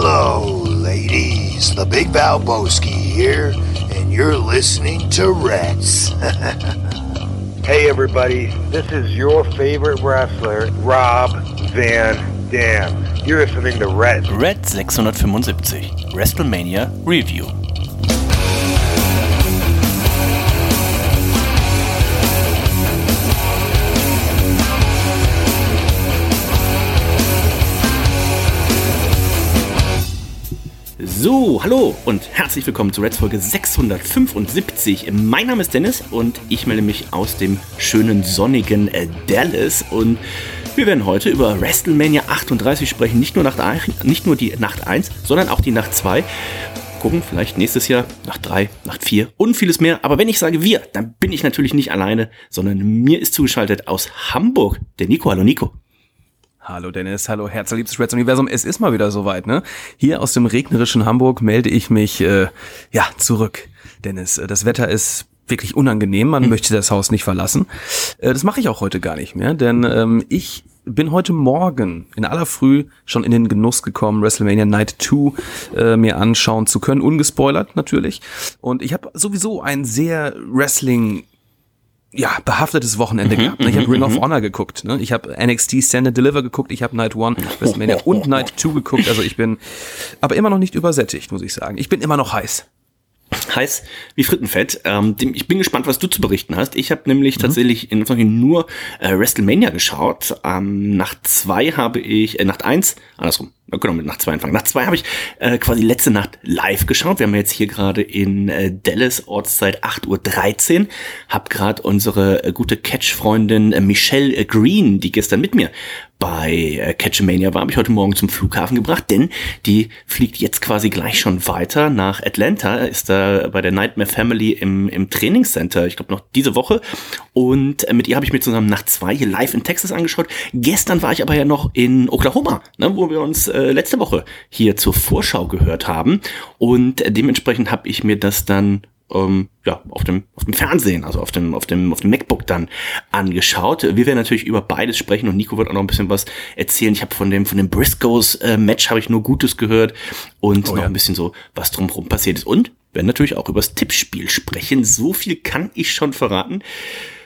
Hello, ladies. The Big Valboski here, and you're listening to Reds. Hey everybody, this is your favorite wrestler, Rob Van Dam. You're listening to Red. Red 675 WrestleMania Review. So, hallo und herzlich willkommen zu Reds Folge 675. Mein Name ist Dennis und ich melde mich aus dem schönen sonnigen äh, Dallas und wir werden heute über WrestleMania 38 sprechen. Nicht nur, Nacht, nicht nur die Nacht 1, sondern auch die Nacht 2. Gucken, vielleicht nächstes Jahr, Nacht 3, Nacht 4 und vieles mehr. Aber wenn ich sage wir, dann bin ich natürlich nicht alleine, sondern mir ist zugeschaltet aus Hamburg der Nico. Hallo Nico. Hallo Dennis, hallo herzliebstes Reds Universum. Es ist mal wieder soweit, ne? Hier aus dem regnerischen Hamburg melde ich mich äh, ja zurück. Dennis, äh, das Wetter ist wirklich unangenehm. Man hm. möchte das Haus nicht verlassen. Äh, das mache ich auch heute gar nicht mehr, denn ähm, ich bin heute Morgen in aller Früh schon in den Genuss gekommen, WrestleMania Night 2 äh, mir anschauen zu können, ungespoilert natürlich. Und ich habe sowieso ein sehr Wrestling ja, behaftetes Wochenende mhm, gehabt. Ne? Ich habe Ring of mhm. Honor geguckt. Ne? Ich habe NXT Stand and Deliver geguckt. Ich habe Night One, WrestleMania und Night Two geguckt. Also ich bin aber immer noch nicht übersättigt, muss ich sagen. Ich bin immer noch heiß. Heiß wie Frittenfett. Ähm, ich bin gespannt, was du zu berichten hast. Ich habe nämlich mhm. tatsächlich in nur äh, WrestleMania geschaut. Ähm, Nacht zwei habe ich, äh, Nacht eins, andersrum, auch mit Nacht zwei anfangen. Nacht zwei habe ich äh, quasi letzte Nacht live geschaut. Wir haben jetzt hier gerade in äh, Dallas Ortszeit 8.13 Uhr. Hab gerade unsere äh, gute Catch-Freundin äh, Michelle äh, Green, die gestern mit mir bei äh, Catchamania war, habe ich heute Morgen zum Flughafen gebracht, denn die fliegt jetzt quasi gleich schon weiter nach Atlanta, ist da bei der Nightmare Family im, im Trainingscenter, ich glaube noch diese Woche. Und äh, mit ihr habe ich mir zusammen nach zwei hier live in Texas angeschaut. Gestern war ich aber ja noch in Oklahoma, ne, wo wir uns äh, letzte Woche hier zur Vorschau gehört haben. Und äh, dementsprechend habe ich mir das dann ähm, ja, auf dem, auf dem Fernsehen, also auf dem, auf dem, auf dem MacBook dann angeschaut. Wir werden natürlich über beides sprechen und Nico wird auch noch ein bisschen was erzählen. Ich habe von dem, von dem Briscoes äh, Match habe ich nur Gutes gehört und oh, noch ja. ein bisschen so, was drumherum passiert ist. Und werden natürlich auch über das Tippspiel sprechen. So viel kann ich schon verraten.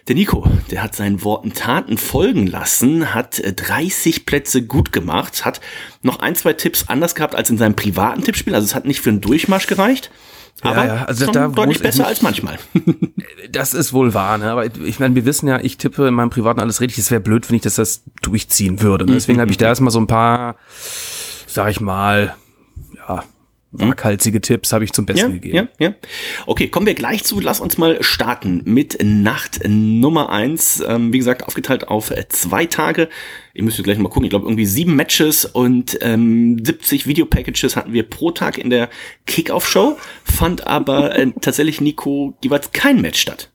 Der Nico, der hat seinen Worten Taten folgen lassen, hat 30 äh, Plätze gut gemacht, hat noch ein, zwei Tipps anders gehabt als in seinem privaten Tippspiel. Also es hat nicht für einen Durchmarsch gereicht. Aber ja, ja. Also da deutlich besser als manchmal. das ist wohl wahr, ne? Aber ich meine, wir wissen ja, ich tippe in meinem Privaten alles richtig. Es wäre blöd, wenn ich das, das durchziehen würde. Ne? Deswegen habe ich da erstmal so ein paar, sag ich mal, ja, waghalsige Tipps habe ich zum Besten ja, gegeben. Ja, ja. Okay, kommen wir gleich zu. Lass uns mal starten mit Nacht Nummer eins. Ähm, wie gesagt, aufgeteilt auf zwei Tage. Ihr müsst gleich mal gucken. Ich glaube, irgendwie sieben Matches und ähm, 70 Videopackages hatten wir pro Tag in der Kickoff-Show. Fand aber äh, tatsächlich, Nico, jeweils kein Match statt.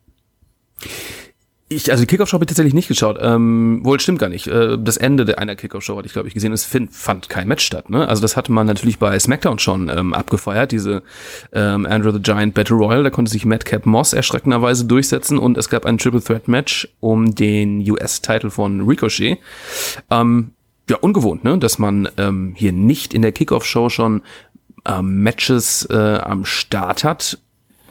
Ich, also die Kickoff-Show habe ich tatsächlich nicht geschaut. Ähm, wohl stimmt gar nicht. Äh, das Ende der einer Kickoff-Show hatte ich, glaube ich, gesehen. Es find, fand kein Match statt. Ne? Also das hatte man natürlich bei SmackDown schon ähm, abgefeuert, diese ähm, Andrew the Giant Battle Royal. Da konnte sich Madcap Moss erschreckenderweise durchsetzen und es gab ein Triple Threat Match um den US-Titel von Ricochet. Ähm, ja, ungewohnt, ne? dass man ähm, hier nicht in der Kickoff-Show schon ähm, Matches äh, am Start hat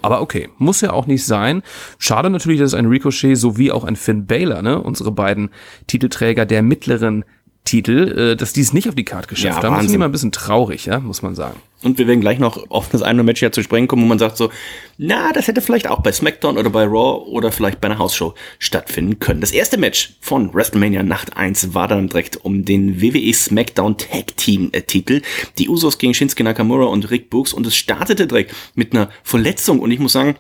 aber okay, muss ja auch nicht sein. Schade natürlich, dass ein Ricochet sowie auch ein Finn Baylor, ne, unsere beiden Titelträger der mittleren Titel, äh, dass die es nicht auf die Karte geschafft ja, haben. Das ist immer ein bisschen traurig, ja, muss man sagen. Und wir werden gleich noch auf das eine Match ja zu sprechen kommen, wo man sagt so, na, das hätte vielleicht auch bei SmackDown oder bei Raw oder vielleicht bei einer Hausshow stattfinden können. Das erste Match von WrestleMania Nacht 1 war dann direkt um den WWE SmackDown Tag Team äh, Titel. Die Usos gegen Shinsuke Nakamura und Rick Books und es startete direkt mit einer Verletzung und ich muss sagen,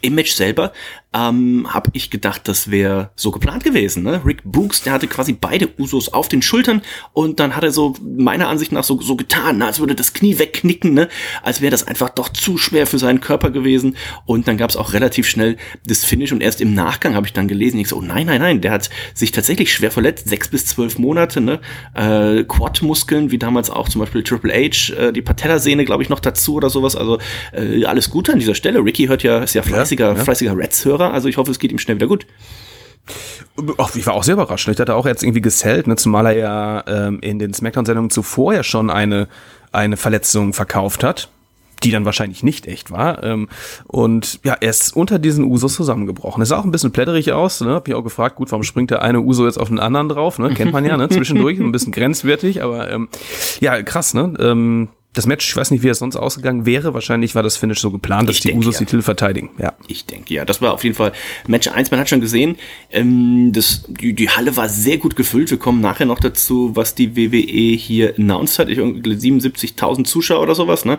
im Match selber ähm, habe ich gedacht, das wäre so geplant gewesen. Ne? Rick Books, der hatte quasi beide Usos auf den Schultern und dann hat er so meiner Ansicht nach so, so getan, als würde das Knie wegknicken, ne? als wäre das einfach doch zu schwer für seinen Körper gewesen. Und dann gab es auch relativ schnell das Finish und erst im Nachgang habe ich dann gelesen, ich so, oh nein, nein, nein, der hat sich tatsächlich schwer verletzt, sechs bis zwölf Monate, ne? äh, Quad-Muskeln, wie damals auch zum Beispiel Triple H, äh, die Patellasehne, glaube ich, noch dazu oder sowas. Also äh, alles Gute an dieser Stelle. Ricky hört ja, ist ja fleißiger, ja, ja. fleißiger Reds-Hörer also ich hoffe, es geht ihm schnell wieder gut. Ach, ich war auch sehr überrascht. Ich hatte auch jetzt irgendwie gesellt, ne, zumal er ja ähm, in den Smackdown-Sendungen zuvor ja schon eine eine Verletzung verkauft hat, die dann wahrscheinlich nicht echt war. Ähm, und ja, er ist unter diesen Usos zusammengebrochen. Es sah auch ein bisschen plätterig aus. Ne? Hab ich auch gefragt, gut, warum springt der eine Uso jetzt auf den anderen drauf? Ne? Kennt man ja, ne? Zwischendurch ein bisschen grenzwertig, aber ähm, ja, krass, ne? Ähm, das Match, ich weiß nicht, wie es sonst ausgegangen wäre. Wahrscheinlich war das Finish so geplant, dass Ich die denke, Usos ja. die Titel verteidigen. Ja. Ich denke, ja, das war auf jeden Fall Match 1. Man hat schon gesehen, ähm, das, die, die Halle war sehr gut gefüllt. Wir kommen nachher noch dazu, was die WWE hier announced hat. Ich irgendwie 77.000 Zuschauer oder sowas, ne?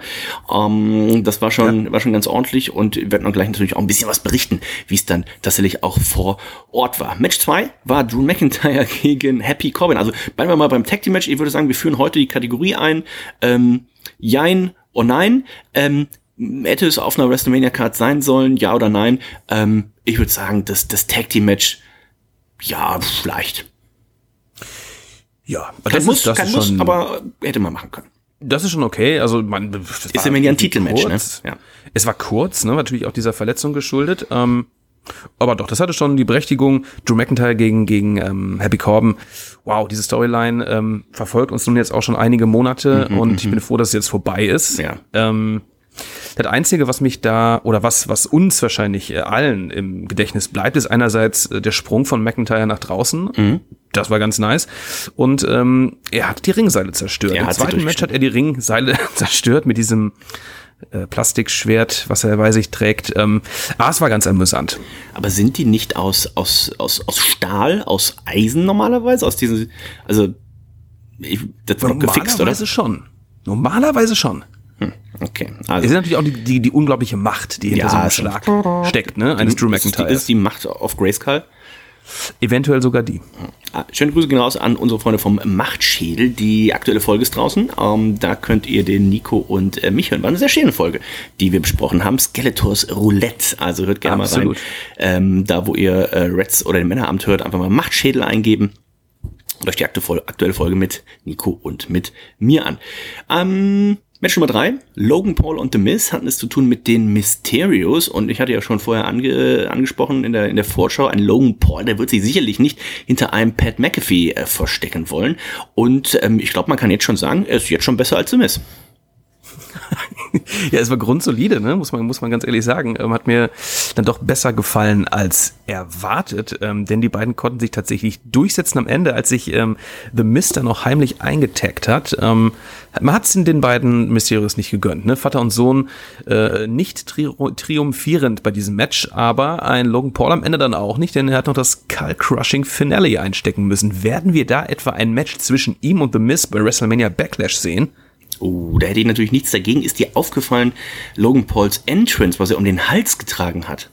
Ähm, das war schon, war schon ganz ordentlich und wir werden auch gleich natürlich auch ein bisschen was berichten, wie es dann tatsächlich auch vor Ort war. Match 2 war Drew McIntyre gegen Happy Corbin. Also bleiben wir mal beim Tag Team Match. Ich würde sagen, wir führen heute die Kategorie ein. Ähm, Jein oder nein. Ähm, hätte es auf einer WrestleMania-Card sein sollen, ja oder nein? Ähm, ich würde sagen, das, das Tag Team Match, ja, vielleicht. Ja, Kein das Muss, ist, das kein ist Muss, schon, aber hätte man machen können. das ist schon okay. Also man das Ist ja ein Titelmatch, ne? kurz. Ja. Es war kurz, ne? Natürlich auch dieser Verletzung geschuldet. Ähm, aber doch, das hatte schon die Berechtigung. Drew McIntyre gegen, gegen ähm, Happy Corbin. Wow, diese Storyline ähm, verfolgt uns nun jetzt auch schon einige Monate und ich bin froh, dass es jetzt vorbei ist. Mhm, Ja. Ähm, das Einzige, was mich da, oder was, was uns wahrscheinlich äh, allen im Gedächtnis bleibt, ist einerseits äh, der Sprung von McIntyre nach draußen. Mhm. Das war ganz nice. Und ähm, er hat die Ringseile zerstört. Er Im zweiten Match hat er die Ringseile zerstört mit diesem äh, Plastikschwert, was er bei sich trägt. Ähm, ah, es war ganz amüsant. Aber sind die nicht aus, aus, aus, aus Stahl, aus Eisen normalerweise? Aus diesen, also, ich, das war doch gefixt, oder? Normalerweise schon. Normalerweise schon. Okay, Es also. ist natürlich auch die, die, die unglaubliche Macht, die hinter Ja, so einem. Schlag steckt, ne? Eines Drew McIntyre. ist die Macht auf Grayskull. Eventuell sogar die. Ah, Schöne Grüße genau an unsere Freunde vom Machtschädel. Die aktuelle Folge ist draußen. Ähm, da könnt ihr den Nico und äh, mich hören. War eine sehr schöne Folge, die wir besprochen haben. Skeletors Roulette. Also hört gerne Absolut. mal rein. Ähm, da, wo ihr äh, Reds oder den Männeramt hört, einfach mal Machtschädel eingeben. Und euch die aktu- aktuelle Folge mit Nico und mit mir an. Ähm, Match Nummer drei, Logan Paul und The Miz hatten es zu tun mit den Mysterios. Und ich hatte ja schon vorher ange, angesprochen in der, in der Vorschau, ein Logan Paul, der wird sich sicherlich nicht hinter einem Pat McAfee äh, verstecken wollen. Und ähm, ich glaube, man kann jetzt schon sagen, er ist jetzt schon besser als The Miz. Ja, es war grundsolide, ne? muss, man, muss man ganz ehrlich sagen. Ähm, hat mir dann doch besser gefallen als erwartet, ähm, denn die beiden konnten sich tatsächlich durchsetzen am Ende, als sich ähm, The Mister noch heimlich eingetaggt hat. Ähm, man hat es den beiden Mysterios nicht gegönnt. Ne? Vater und Sohn äh, nicht tri triumphierend bei diesem Match, aber ein Logan Paul am Ende dann auch nicht, denn er hat noch das Skull-Crushing Finale einstecken müssen. Werden wir da etwa ein Match zwischen ihm und The Miz bei WrestleMania Backlash sehen? Oh, da hätte ich natürlich nichts dagegen. Ist dir aufgefallen, Logan Pauls Entrance, was er um den Hals getragen hat?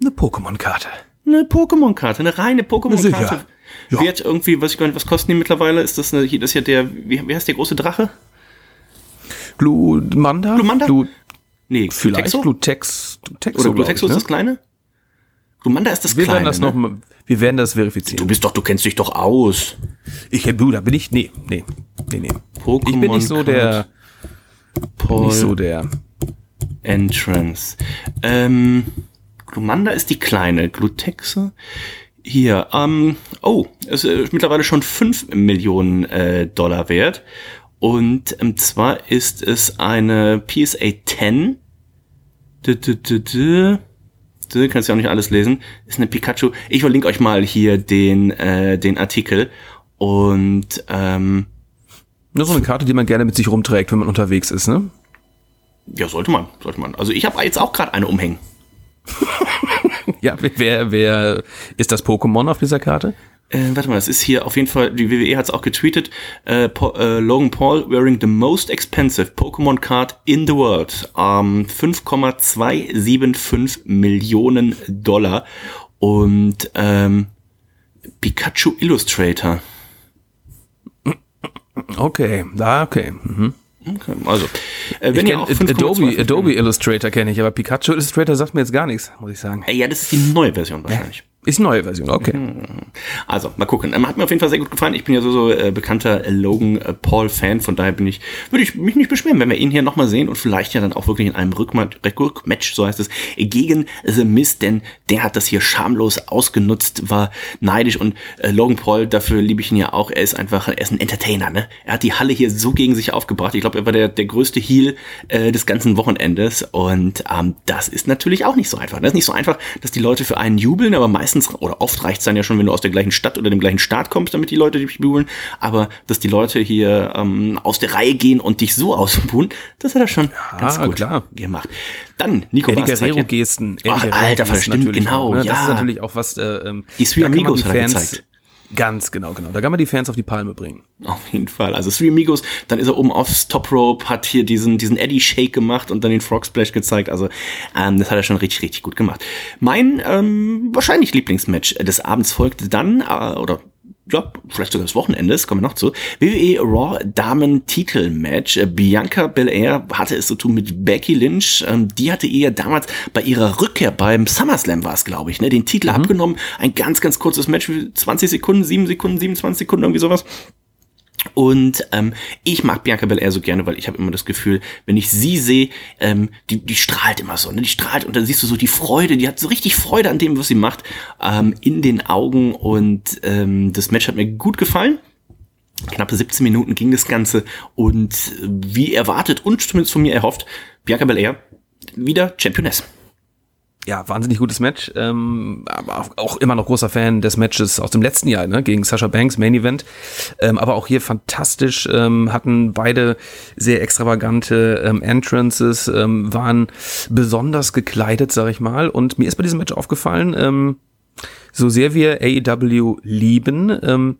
Eine Pokémon-Karte. Eine Pokémon-Karte, eine reine Pokémon-Karte. Ja. Wert irgendwie, was ich gar nicht, was kosten die mittlerweile? Ist das eine, hier, das hier der, wie, wie heißt der große Drache? Glumanda? Glumanda? Glu Nee, vielleicht Glutexo? Glutex, Glutexo, Oder Glutexo ist ne? das kleine? Glumanda ist das Wir kleine. werden das ne? noch, wir werden das Du verifizieren. bist doch, du kennst dich doch aus. Ich, du, da bin ich, nee, nee, nee, nee. Pokémon Ich bin nicht so der, Paul nicht so der, Entrance. Ähm, Glumanda ist die kleine. Glutexe. Hier, ähm, oh, es ist mittlerweile schon 5 Millionen äh, Dollar wert. Und ähm, zwar ist es eine PSA 10. Dü, dü, dü, dü. Du kannst ja auch nicht alles lesen. Ist eine Pikachu. Ich verlinke euch mal hier den, äh, den Artikel. Und ähm, nur so eine Karte, die man gerne mit sich rumträgt, wenn man unterwegs ist, ne? ja, sollte man, sollte man. Also ich habe jetzt auch gerade eine umhängen. Ja, wer, wer ist das Pokémon auf dieser Karte? Äh, warte mal, das ist hier auf jeden Fall, die WWE hat es auch getweetet, äh, po, äh, Logan Paul wearing the most expensive Pokémon Card in the world. Ähm, 5,275 Millionen Dollar. Und ähm, Pikachu Illustrator. Okay, da, okay. Mhm. Okay, also, äh, wenn ihr auch Ad- 5,2 Adobe, Adobe Illustrator kenne ich, aber Pikachu Illustrator sagt mir jetzt gar nichts, muss ich sagen. Ja, das ist die neue Version wahrscheinlich. Ist eine neue Version, okay. Also, mal gucken. Ähm, Hat mir auf jeden Fall sehr gut gefallen. Ich bin ja so, so äh, bekannter Logan äh, Paul-Fan, von daher bin ich, würde ich mich nicht beschweren, wenn wir ihn hier nochmal sehen und vielleicht ja dann auch wirklich in einem Rückmatch, so heißt es, gegen The Mist, denn der hat das hier schamlos ausgenutzt, war neidisch und äh, Logan Paul, dafür liebe ich ihn ja auch, er ist einfach, er ist ein Entertainer, ne? Er hat die Halle hier so gegen sich aufgebracht. Ich glaube, er war der, der größte Heel äh, des ganzen Wochenendes und ähm, das ist natürlich auch nicht so einfach. Das ist nicht so einfach, dass die Leute für einen jubeln, aber meistens oder oft reicht es dann ja schon, wenn du aus der gleichen Stadt oder dem gleichen Staat kommst, damit die Leute dich jubeln. Aber dass die Leute hier ähm, aus der Reihe gehen und dich so ausbuhen, das hat er schon Ja, ganz gut klar. gemacht. Dann, Nico, zeigt ihr? Guerrero-Gesten. Ach, Alter, stimmt, natürlich genau, auch, ne? ja. Das ist natürlich auch was, äh, ähm, Die er Fans, gezeigt. Ganz genau, genau. Da kann man die Fans auf die Palme bringen. Auf jeden Fall. Also Three Amigos, dann ist er oben aufs Top Rope, hat hier diesen, diesen Eddie Shake gemacht und dann den Frog Splash gezeigt. Also ähm, das hat er schon richtig, richtig gut gemacht. Mein ähm, wahrscheinlich Lieblingsmatch des Abends folgte dann, äh, oder ja, vielleicht sogar des Wochenendes, kommen wir noch zu. WWE Raw Damen Titel Match. Bianca Belair hatte es zu tun mit Becky Lynch. Ähm, die hatte ihr damals bei ihrer Rückkehr beim SummerSlam war es, glaube ich, ne, den Titel abgenommen. Ein ganz, ganz kurzes Match, 20 Sekunden, 7 Sekunden, 27 Sekunden, irgendwie sowas. Und ähm, ich mag Bianca Belair so gerne, weil ich habe immer das Gefühl, wenn ich sie sehe, ähm, die, die strahlt immer so, ne? Die strahlt und dann siehst du so die Freude, die hat so richtig Freude an dem, was sie macht, ähm, in den Augen. Und ähm, das Match hat mir gut gefallen. Knappe 17 Minuten ging das Ganze und äh, wie erwartet und zumindest von mir erhofft, Bianca Belair wieder Championess. Ja, wahnsinnig gutes Match. Ähm, aber auch- immer noch großer Fan des Matches aus dem letzten Jahr, ne, gegen Sasha Banks, Main Event. Ähm, aber auch hier fantastisch, ähm, hatten beide sehr extravagante ähm, Entrances, ähm, waren besonders gekleidet, sag ich mal. Und mir ist bei diesem Match aufgefallen, ähm, so sehr wir AEW lieben, ähm,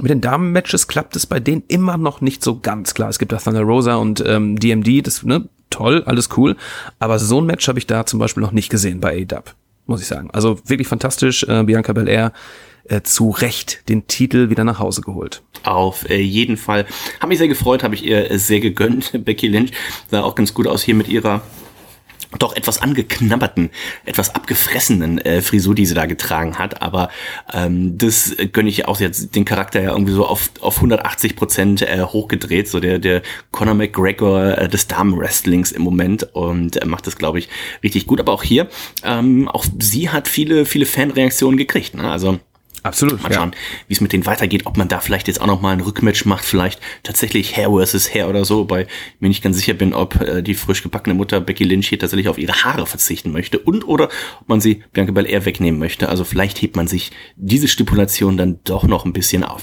mit den Damen-Matches klappt es bei denen immer noch nicht so ganz klar. Es gibt da Thunder Rosa und ähm, DMD, das, ne, toll, alles cool. Aber so ein Match habe ich da zum Beispiel noch nicht gesehen bei AEW, muss ich sagen. Also wirklich fantastisch. Äh, Bianca Belair äh, zu Recht den Titel wieder nach Hause geholt. Auf äh, jeden Fall. Hat mich sehr gefreut, habe ich ihr äh, sehr gegönnt. Becky Lynch sah auch ganz gut aus hier mit ihrer doch etwas angeknabberten, etwas abgefressenen äh, Frisur, die sie da getragen hat. Aber ähm, das gönne ich auch. Hat den Charakter ja irgendwie so auf, auf 180 Prozent äh, hochgedreht. So der, der Conor McGregor äh, des Damenwrestlings im Moment und äh, macht das, glaube ich, richtig gut. Aber auch hier, ähm, auch sie hat viele, viele Fanreaktionen gekriegt. Ne? Also Absolut. Mal schauen, wie es mit denen weitergeht, ob man da vielleicht jetzt auch noch mal ein Rückmatch macht, vielleicht tatsächlich Hair versus Hair oder so, weil ich mir nicht ganz sicher bin, ob äh, die frisch gebackene Mutter Becky Lynch hier tatsächlich auf ihre Haare verzichten möchte und oder ob man sie Bianca Belair wegnehmen möchte. Also vielleicht hebt man sich diese Stipulation dann doch noch ein bisschen auf.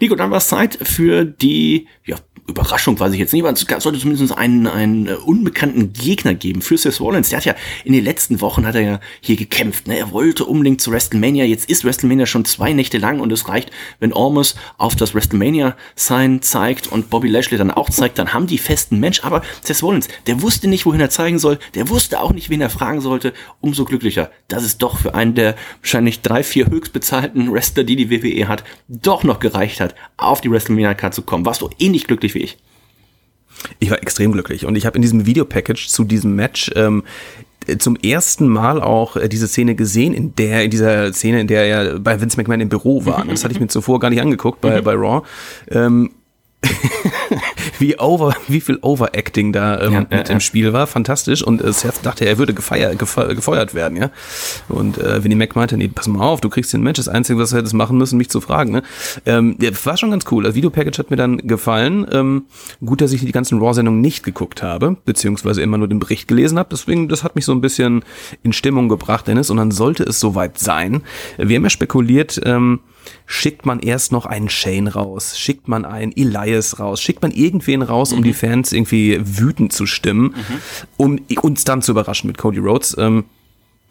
Nico, dann war es Zeit für die ja, Überraschung weiß ich jetzt nicht, aber es sollte zumindest einen, einen äh, unbekannten Gegner geben für Seth Rollins. Der hat ja in den letzten Wochen hat er ja hier gekämpft. Ne? Er wollte unbedingt zu WrestleMania. Jetzt ist WrestleMania schon zwei Nächte lang und es reicht, wenn Ormus auf das WrestleMania-Sign zeigt und Bobby Lashley dann auch zeigt, dann haben die festen Mensch. Aber Seth Rollins, der wusste nicht, wohin er zeigen soll. Der wusste auch nicht, wen er fragen sollte. Umso glücklicher, dass es doch für einen der wahrscheinlich drei, vier höchstbezahlten Wrestler, die die WWE hat, doch noch gereicht hat, auf die WrestleMania-Card zu kommen. Warst du ähnlich glücklich wie ich? Ich war extrem glücklich und ich habe in diesem Videopackage zu diesem Match ähm, zum ersten Mal auch äh, diese Szene gesehen, in der, in dieser Szene, in der er bei Vince McMahon im Büro war. Das hatte ich mir zuvor gar nicht angeguckt bei, bei Raw. Ähm, wie over, wie viel Overacting da ähm, Ja, mit ja. im Spiel war, fantastisch. Und äh, Seth dachte, er würde gefeiert, gefe gefeuert werden, ja. Und äh, Vinnie Mac meinte, nee, pass mal auf, du kriegst den Match. Das Einzige, was du hättest machen müssen, mich zu fragen. Ne? Ähm, war schon ganz cool. Das Videopackage hat mir dann gefallen. Ähm, gut, dass ich die ganzen Raw-Sendungen nicht geguckt habe, beziehungsweise immer nur den Bericht gelesen habe. Deswegen, das hat mich so ein bisschen in Stimmung gebracht, Dennis. Und dann sollte es soweit sein. Wir haben ja spekuliert, ähm, schickt man erst noch einen Shane raus, schickt man einen Elias raus, schickt man irgendwen raus, um die Fans irgendwie wütend zu stimmen, um uns dann zu überraschen mit Cody Rhodes. Ähm,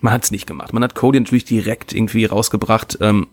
man hat es nicht gemacht. Man hat Cody natürlich direkt irgendwie rausgebracht ähm,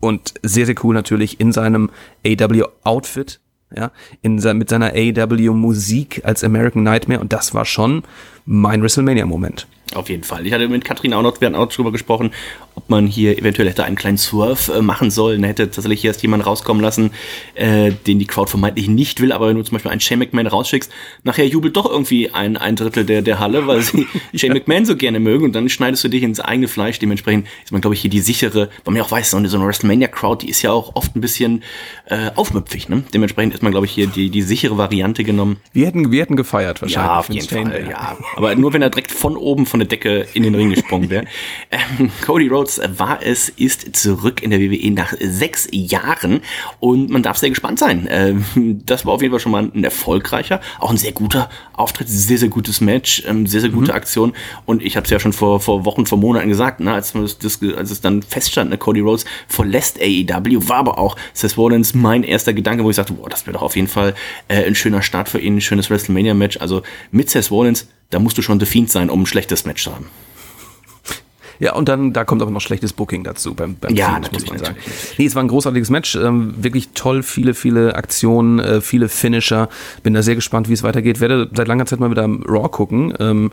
und sehr, sehr cool natürlich in seinem AW-Outfit, ja, in sein, mit seiner AW-Musik als American Nightmare und das war schon mein WrestleMania-Moment. Auf jeden Fall. Ich hatte mit Katrin auch noch, wir hatten auch drüber gesprochen, ob man hier eventuell hätte einen kleinen Swerve äh, machen sollen. Hätte tatsächlich erst jemanden rauskommen lassen, äh, den die Crowd vermeintlich nicht will, aber wenn du zum Beispiel einen Shane McMahon rausschickst, nachher jubelt doch irgendwie ein, ein Drittel der, der Halle, weil sie Shane McMahon so gerne mögen und dann schneidest du dich ins eigene Fleisch. Dementsprechend ist man, glaube ich, hier die sichere, weil man ja auch weiß, so eine, so eine WrestleMania-Crowd, die ist ja auch oft ein bisschen äh, aufmüpfig. Ne? Dementsprechend ist man, glaube ich, hier die, die sichere Variante genommen. Wir hätten, wir hätten gefeiert wahrscheinlich. Ja, auf jeden Fall, ja. Aber nur wenn er direkt von oben von der Decke in den Ring gesprungen wäre. ähm, Cody Rhodes war es, ist zurück in der WWE nach sechs Jahren und man darf sehr gespannt sein. Ähm, das war auf jeden Fall schon mal ein erfolgreicher, auch ein sehr guter Auftritt, sehr, sehr gutes Match, ähm, sehr, sehr gute mhm. Aktion und ich habe es ja schon vor, vor Wochen, vor Monaten gesagt, ne, als, das, als es dann feststand, ne, Cody Rhodes verlässt AEW, war aber auch Seth Rollins mein erster Gedanke, wo ich sagte, boah, das wäre doch auf jeden Fall äh, ein schöner Start für ihn, ein schönes WrestleMania-Match, also mit Seth Rollins da musst du schon The Fiend sein, um ein schlechtes Match zu haben. Ja, und dann, da kommt aber noch schlechtes Booking dazu beim, beim ja, Fiend, muss man sagen. Nee, es war ein großartiges Match, ähm, wirklich toll, viele, viele Aktionen, äh, viele Finisher. Bin da sehr gespannt, wie es weitergeht. Werde seit langer Zeit mal wieder Raw gucken. Ähm,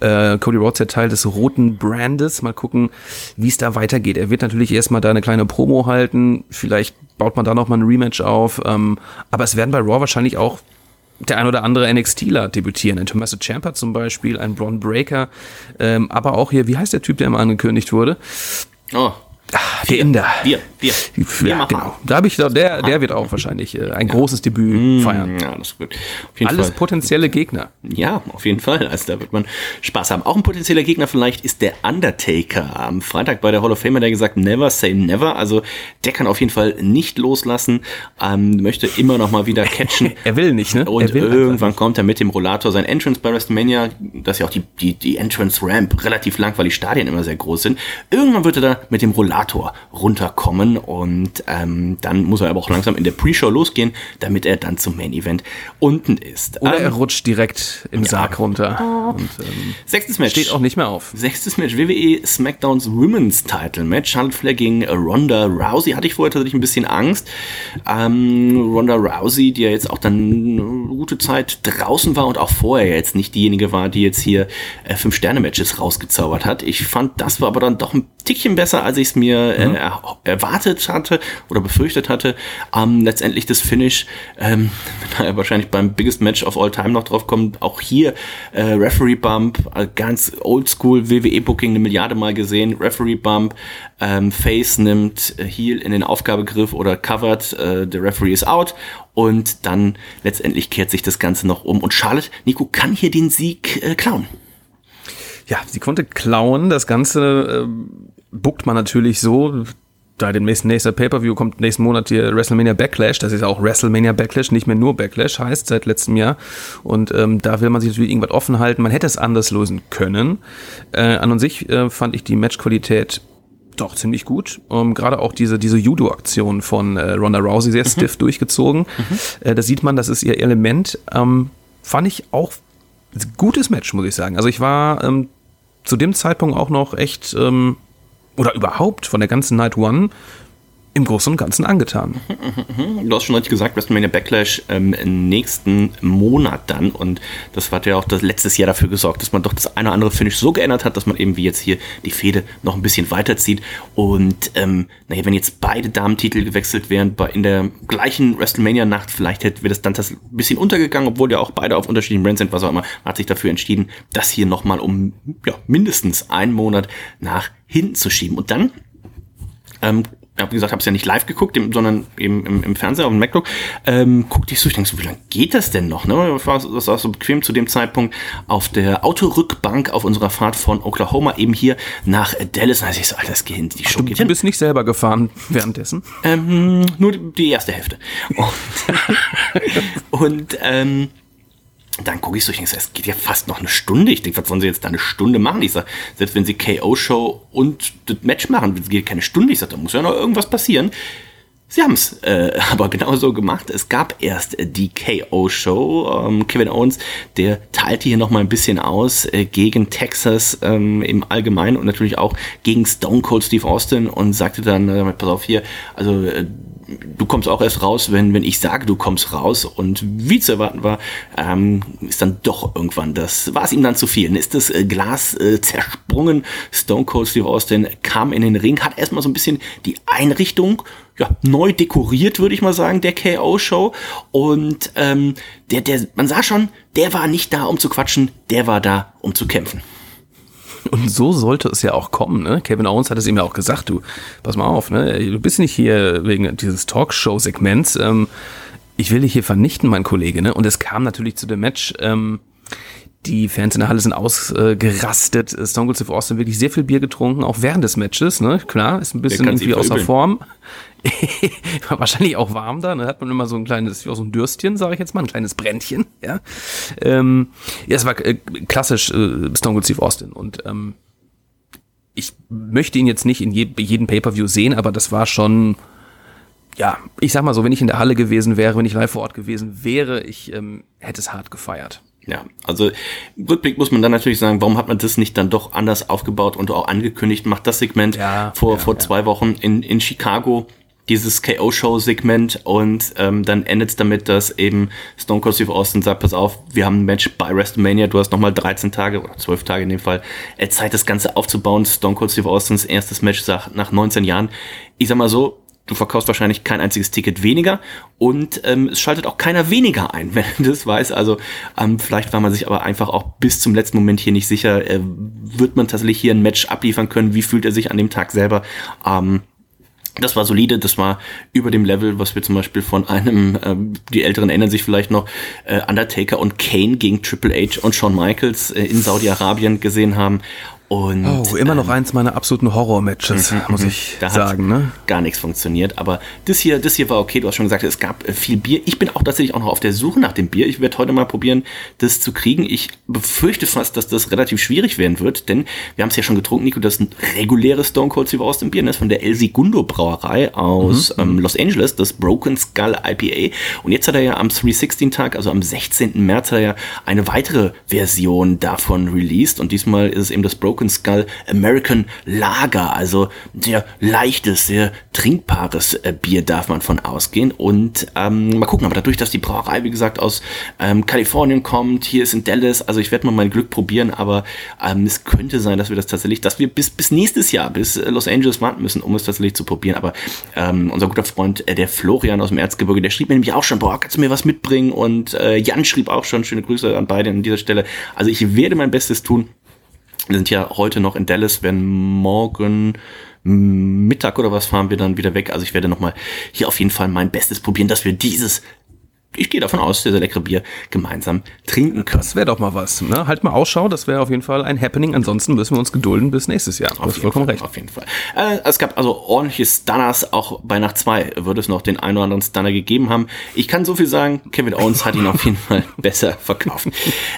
äh, Cody Rhodes ja Teil des roten Brandes. Mal gucken, wie es da weitergeht. Er wird natürlich erstmal da eine kleine Promo halten. Vielleicht baut man da noch mal ein Rematch auf. Ähm, aber es werden bei Raw wahrscheinlich auch der ein oder andere NXTler debütieren. Ein Tommaso Ciampa zum Beispiel, ein Braun Breaker, ähm, aber auch hier, wie heißt der Typ, der immer angekündigt wurde? Oh, Ach, der Inder. Wir, wir. wir ja, genau. Da habe ich der, der wird auch wahrscheinlich äh, ein ja. großes Debüt mm, feiern. Ja, das ist gut. Alles Fall. potenzielle Gegner. Ja, auf jeden Fall. Also da wird man Spaß haben. Auch ein potenzieller Gegner vielleicht ist der Undertaker. Am Freitag bei der Hall of Fame hat er gesagt, never say never. Also der kann auf jeden Fall nicht loslassen, ähm, möchte immer noch mal wieder catchen. er will nicht, ne? Und irgendwann kommt er mit dem Rollator sein Entrance bei WrestleMania, dass ja auch die, die, die Entrance Ramp relativ lang, weil die Stadien immer sehr groß sind. Irgendwann wird er da mit dem Rollator Rollator runterkommen und ähm, dann muss er aber auch langsam in der Pre-Show losgehen, damit er dann zum Main Event unten ist. Oder ähm, er rutscht direkt im ja. Sarg runter. Oh. Und, ähm, Sechstes Match. Steht auch nicht mehr auf. Sechstes Match, WWE SmackDowns Women's Title Match. Charlotte Flair gegen Ronda Rousey. Hatte ich vorher tatsächlich ein bisschen Angst. Ähm, Ronda Rousey, die ja jetzt auch dann eine gute Zeit draußen war und auch vorher jetzt nicht diejenige war, die jetzt hier äh, Fünf-Sterne-Matches rausgezaubert hat. Ich fand, das war aber dann doch ein Tickchen besser, als ich es mir äh, mhm. äh, erwartet hatte oder befürchtet hatte. Ähm, letztendlich das Finish, ähm, wenn wahrscheinlich beim Biggest Match of All Time noch drauf kommt, auch hier äh, Referee Bump, äh, ganz oldschool WWE Booking eine Milliarde Mal gesehen, Referee Bump, ähm, Face nimmt äh, Heel in den Aufgabegriff oder covered, äh, der Referee ist out und dann letztendlich kehrt sich das Ganze noch um und Charlotte, Nico kann hier den Sieg äh, klauen. Ja, sie konnte klauen. Das Ganze äh, bookt man natürlich so, da demnächst nächster Pay-Per-View kommt nächsten Monat hier WrestleMania Backlash. Das ist auch WrestleMania Backlash, nicht mehr nur Backlash heißt seit letztem Jahr. Und ähm, da will man sich natürlich irgendwas offen halten. Man hätte es anders lösen können. Äh, an und sich äh, fand ich die Matchqualität doch ziemlich gut. Ähm, Gerade auch diese, diese Judo-Aktion von äh, Ronda Rousey sehr mhm. stiff durchgezogen. Mhm. Äh, da sieht man, das ist ihr Element. Ähm, fand ich auch gutes Match, muss ich sagen. Also ich war ähm, zu dem Zeitpunkt auch noch echt ähm, oder überhaupt von der ganzen Night One im Großen und Ganzen angetan. Du hast schon richtig gesagt, WrestleMania Backlash ähm, nächsten Monat dann. Und das hat ja auch das letztes Jahr dafür gesorgt, dass man doch das eine oder andere Finish so geändert hat, dass man eben wie jetzt hier die Fehde noch ein bisschen weiterzieht. Und ähm, naja, wenn jetzt beide Damentitel gewechselt wären bei, in der gleichen WrestleMania-Nacht, vielleicht hätte wäre das dann das ein bisschen untergegangen, obwohl ja auch beide auf unterschiedlichen Brands sind, was auch immer, hat sich dafür entschieden, das hier nochmal um ja, mindestens einen Monat nach hinten zu schieben und dann ähm, ja, wie gesagt, habe es ja nicht live geguckt, sondern eben im, im Fernseher auf dem MacBook, ähm, guckte ich so, ich denke so, wie lange geht das denn noch? Ne? Das war, das war so bequem zu dem Zeitpunkt auf der Autorückbank auf unserer Fahrt von Oklahoma eben hier nach Dallas. Und da ich so, Alter, das geht, die Show Ach, du, geht Du bist nicht selber gefahren währenddessen? Ähm, nur die erste Hälfte. Und, und ähm, dann gucke ich so, ich denke, es geht ja fast noch eine Stunde. Ich denke, was sollen sie jetzt da eine Stunde machen? Ich sage, selbst wenn sie KO-Show und das Match machen, geht keine Stunde. Ich sage, da muss ja noch irgendwas passieren. Sie haben es äh, aber genauso gemacht. Es gab erst die KO-Show. Ähm, Kevin Owens, der teilte hier nochmal ein bisschen aus äh, gegen Texas ähm, im Allgemeinen und natürlich auch gegen Stone Cold Steve Austin und sagte dann, äh, pass auf hier, also äh, du kommst auch erst raus, wenn, wenn ich sage, du kommst raus. Und wie zu erwarten war, ähm, ist dann doch irgendwann das, war es ihm dann zu viel. Ist das äh, Glas äh, zersprungen. Stone Cold Steve Austin kam in den Ring, hat erstmal so ein bisschen die Einrichtung ja, neu dekoriert, würde ich mal sagen, der KO-Show. Und ähm, der, der, man sah schon, der war nicht da, um zu quatschen, der war da, um zu kämpfen. Und so sollte es ja auch kommen, ne? Kevin Owens hat es ihm ja auch gesagt, du, pass mal auf, ne? Du bist nicht hier wegen dieses Talkshow-Segments. Ähm, ich will dich hier vernichten, mein Kollege, ne? Und es kam natürlich zu dem Match. Ähm, die Fans in der Halle sind ausgerastet. Stone Cold Steve Austin wirklich sehr viel Bier getrunken, auch während des Matches. Ne? Klar, ist ein bisschen irgendwie außer Form. Wahrscheinlich auch warm da. Ne? Hat man immer so ein kleines, wie so ein Dürstchen, sage ich jetzt mal, ein kleines Brändchen. Ja, ähm, ja es war äh, klassisch äh, Stone Cold Steve Austin. Und ähm, ich möchte ihn jetzt nicht in je, jedem Pay-Per-View sehen, aber das war schon ja, ich sag mal so, wenn ich in der Halle gewesen wäre, wenn ich live vor Ort gewesen wäre, ich ähm, hätte es hart gefeiert. Ja, also im Rückblick muss man dann natürlich sagen, warum hat man das nicht dann doch anders aufgebaut und auch angekündigt? Macht das Segment ja, vor, ja, vor ja. zwei Wochen in, in Chicago dieses KO-Show-Segment und ähm, dann endet es damit, dass eben Stone Cold Steve Austin sagt, pass auf, wir haben ein Match bei WrestleMania, du hast nochmal 13 Tage oder 12 Tage in dem Fall äh, Zeit, das Ganze aufzubauen. Stone Cold Steve Austins erstes Match nach 19 Jahren. Ich sag mal so, du verkaufst wahrscheinlich kein einziges Ticket weniger und ähm, es schaltet auch keiner weniger ein, wenn du das weiß. Also ähm, vielleicht war man sich aber einfach auch bis zum letzten Moment hier nicht sicher, äh, wird man tatsächlich hier ein Match abliefern können, wie fühlt er sich an dem Tag selber. Ähm, das war solide, das war über dem Level, was wir zum Beispiel von einem, ähm, die Älteren erinnern sich vielleicht noch, äh, Undertaker und Kane gegen Triple H und Shawn Michaels äh, in Saudi-Arabien gesehen haben. Und, oh, immer noch ähm, eins meiner absoluten Horror-Matches, mhm, muss mhm. ich da sagen. Ne? Gar nichts funktioniert. Aber das hier, das hier war okay. Du hast schon gesagt, es gab äh, viel Bier. Ich bin auch tatsächlich auch noch auf der Suche nach dem Bier. Ich werde heute mal probieren, das zu kriegen. Ich befürchte fast, dass das relativ schwierig werden wird, denn wir haben es ja schon getrunken, Nico. Das ist ein reguläres Stone Cold Steve aus dem Bier. Das ist von der El Segundo Brauerei aus mhm. ähm, Los Angeles, das Broken Skull IPA. Und jetzt hat er ja am 316-Tag, also am 16. März, hat er ja eine weitere Version davon released. Und diesmal ist es eben das Broken Broken Skull American Lager, also sehr leichtes, sehr trinkbares äh, Bier darf man von ausgehen. Und ähm, mal gucken, aber dadurch, dass die Brauerei, wie gesagt, aus ähm, Kalifornien kommt, hier ist in Dallas, also ich werde mal mein Glück probieren, aber ähm, es könnte sein, dass wir das tatsächlich, dass wir bis, bis nächstes Jahr, bis äh, Los Angeles warten müssen, um es tatsächlich zu probieren. Aber ähm, unser guter Freund, äh, der Florian aus dem Erzgebirge, der schrieb mir nämlich auch schon, boah, kannst du mir was mitbringen? Und äh, Jan schrieb auch schon, schöne Grüße an beide an dieser Stelle. Also ich werde mein Bestes tun, wir sind ja heute noch in Dallas, werden morgen Mittag oder was fahren wir dann wieder weg. Also ich werde nochmal hier auf jeden Fall mein Bestes probieren, dass wir dieses ich gehe davon aus, sehr, sehr leckere Bier gemeinsam trinken können. Das wäre doch mal was. Ne? Halt mal Ausschau, das wäre auf jeden Fall ein Happening. Ansonsten müssen wir uns gedulden bis nächstes Jahr. Auf vollkommen Fall, recht. Auf jeden Fall. Äh, es gab also ordentliche Stunners. Auch bei Nacht 2 würde es noch den einen oder anderen Stunner gegeben haben. Ich kann so viel sagen, Kevin Owens hat ihn auf jeden Fall besser verkauft.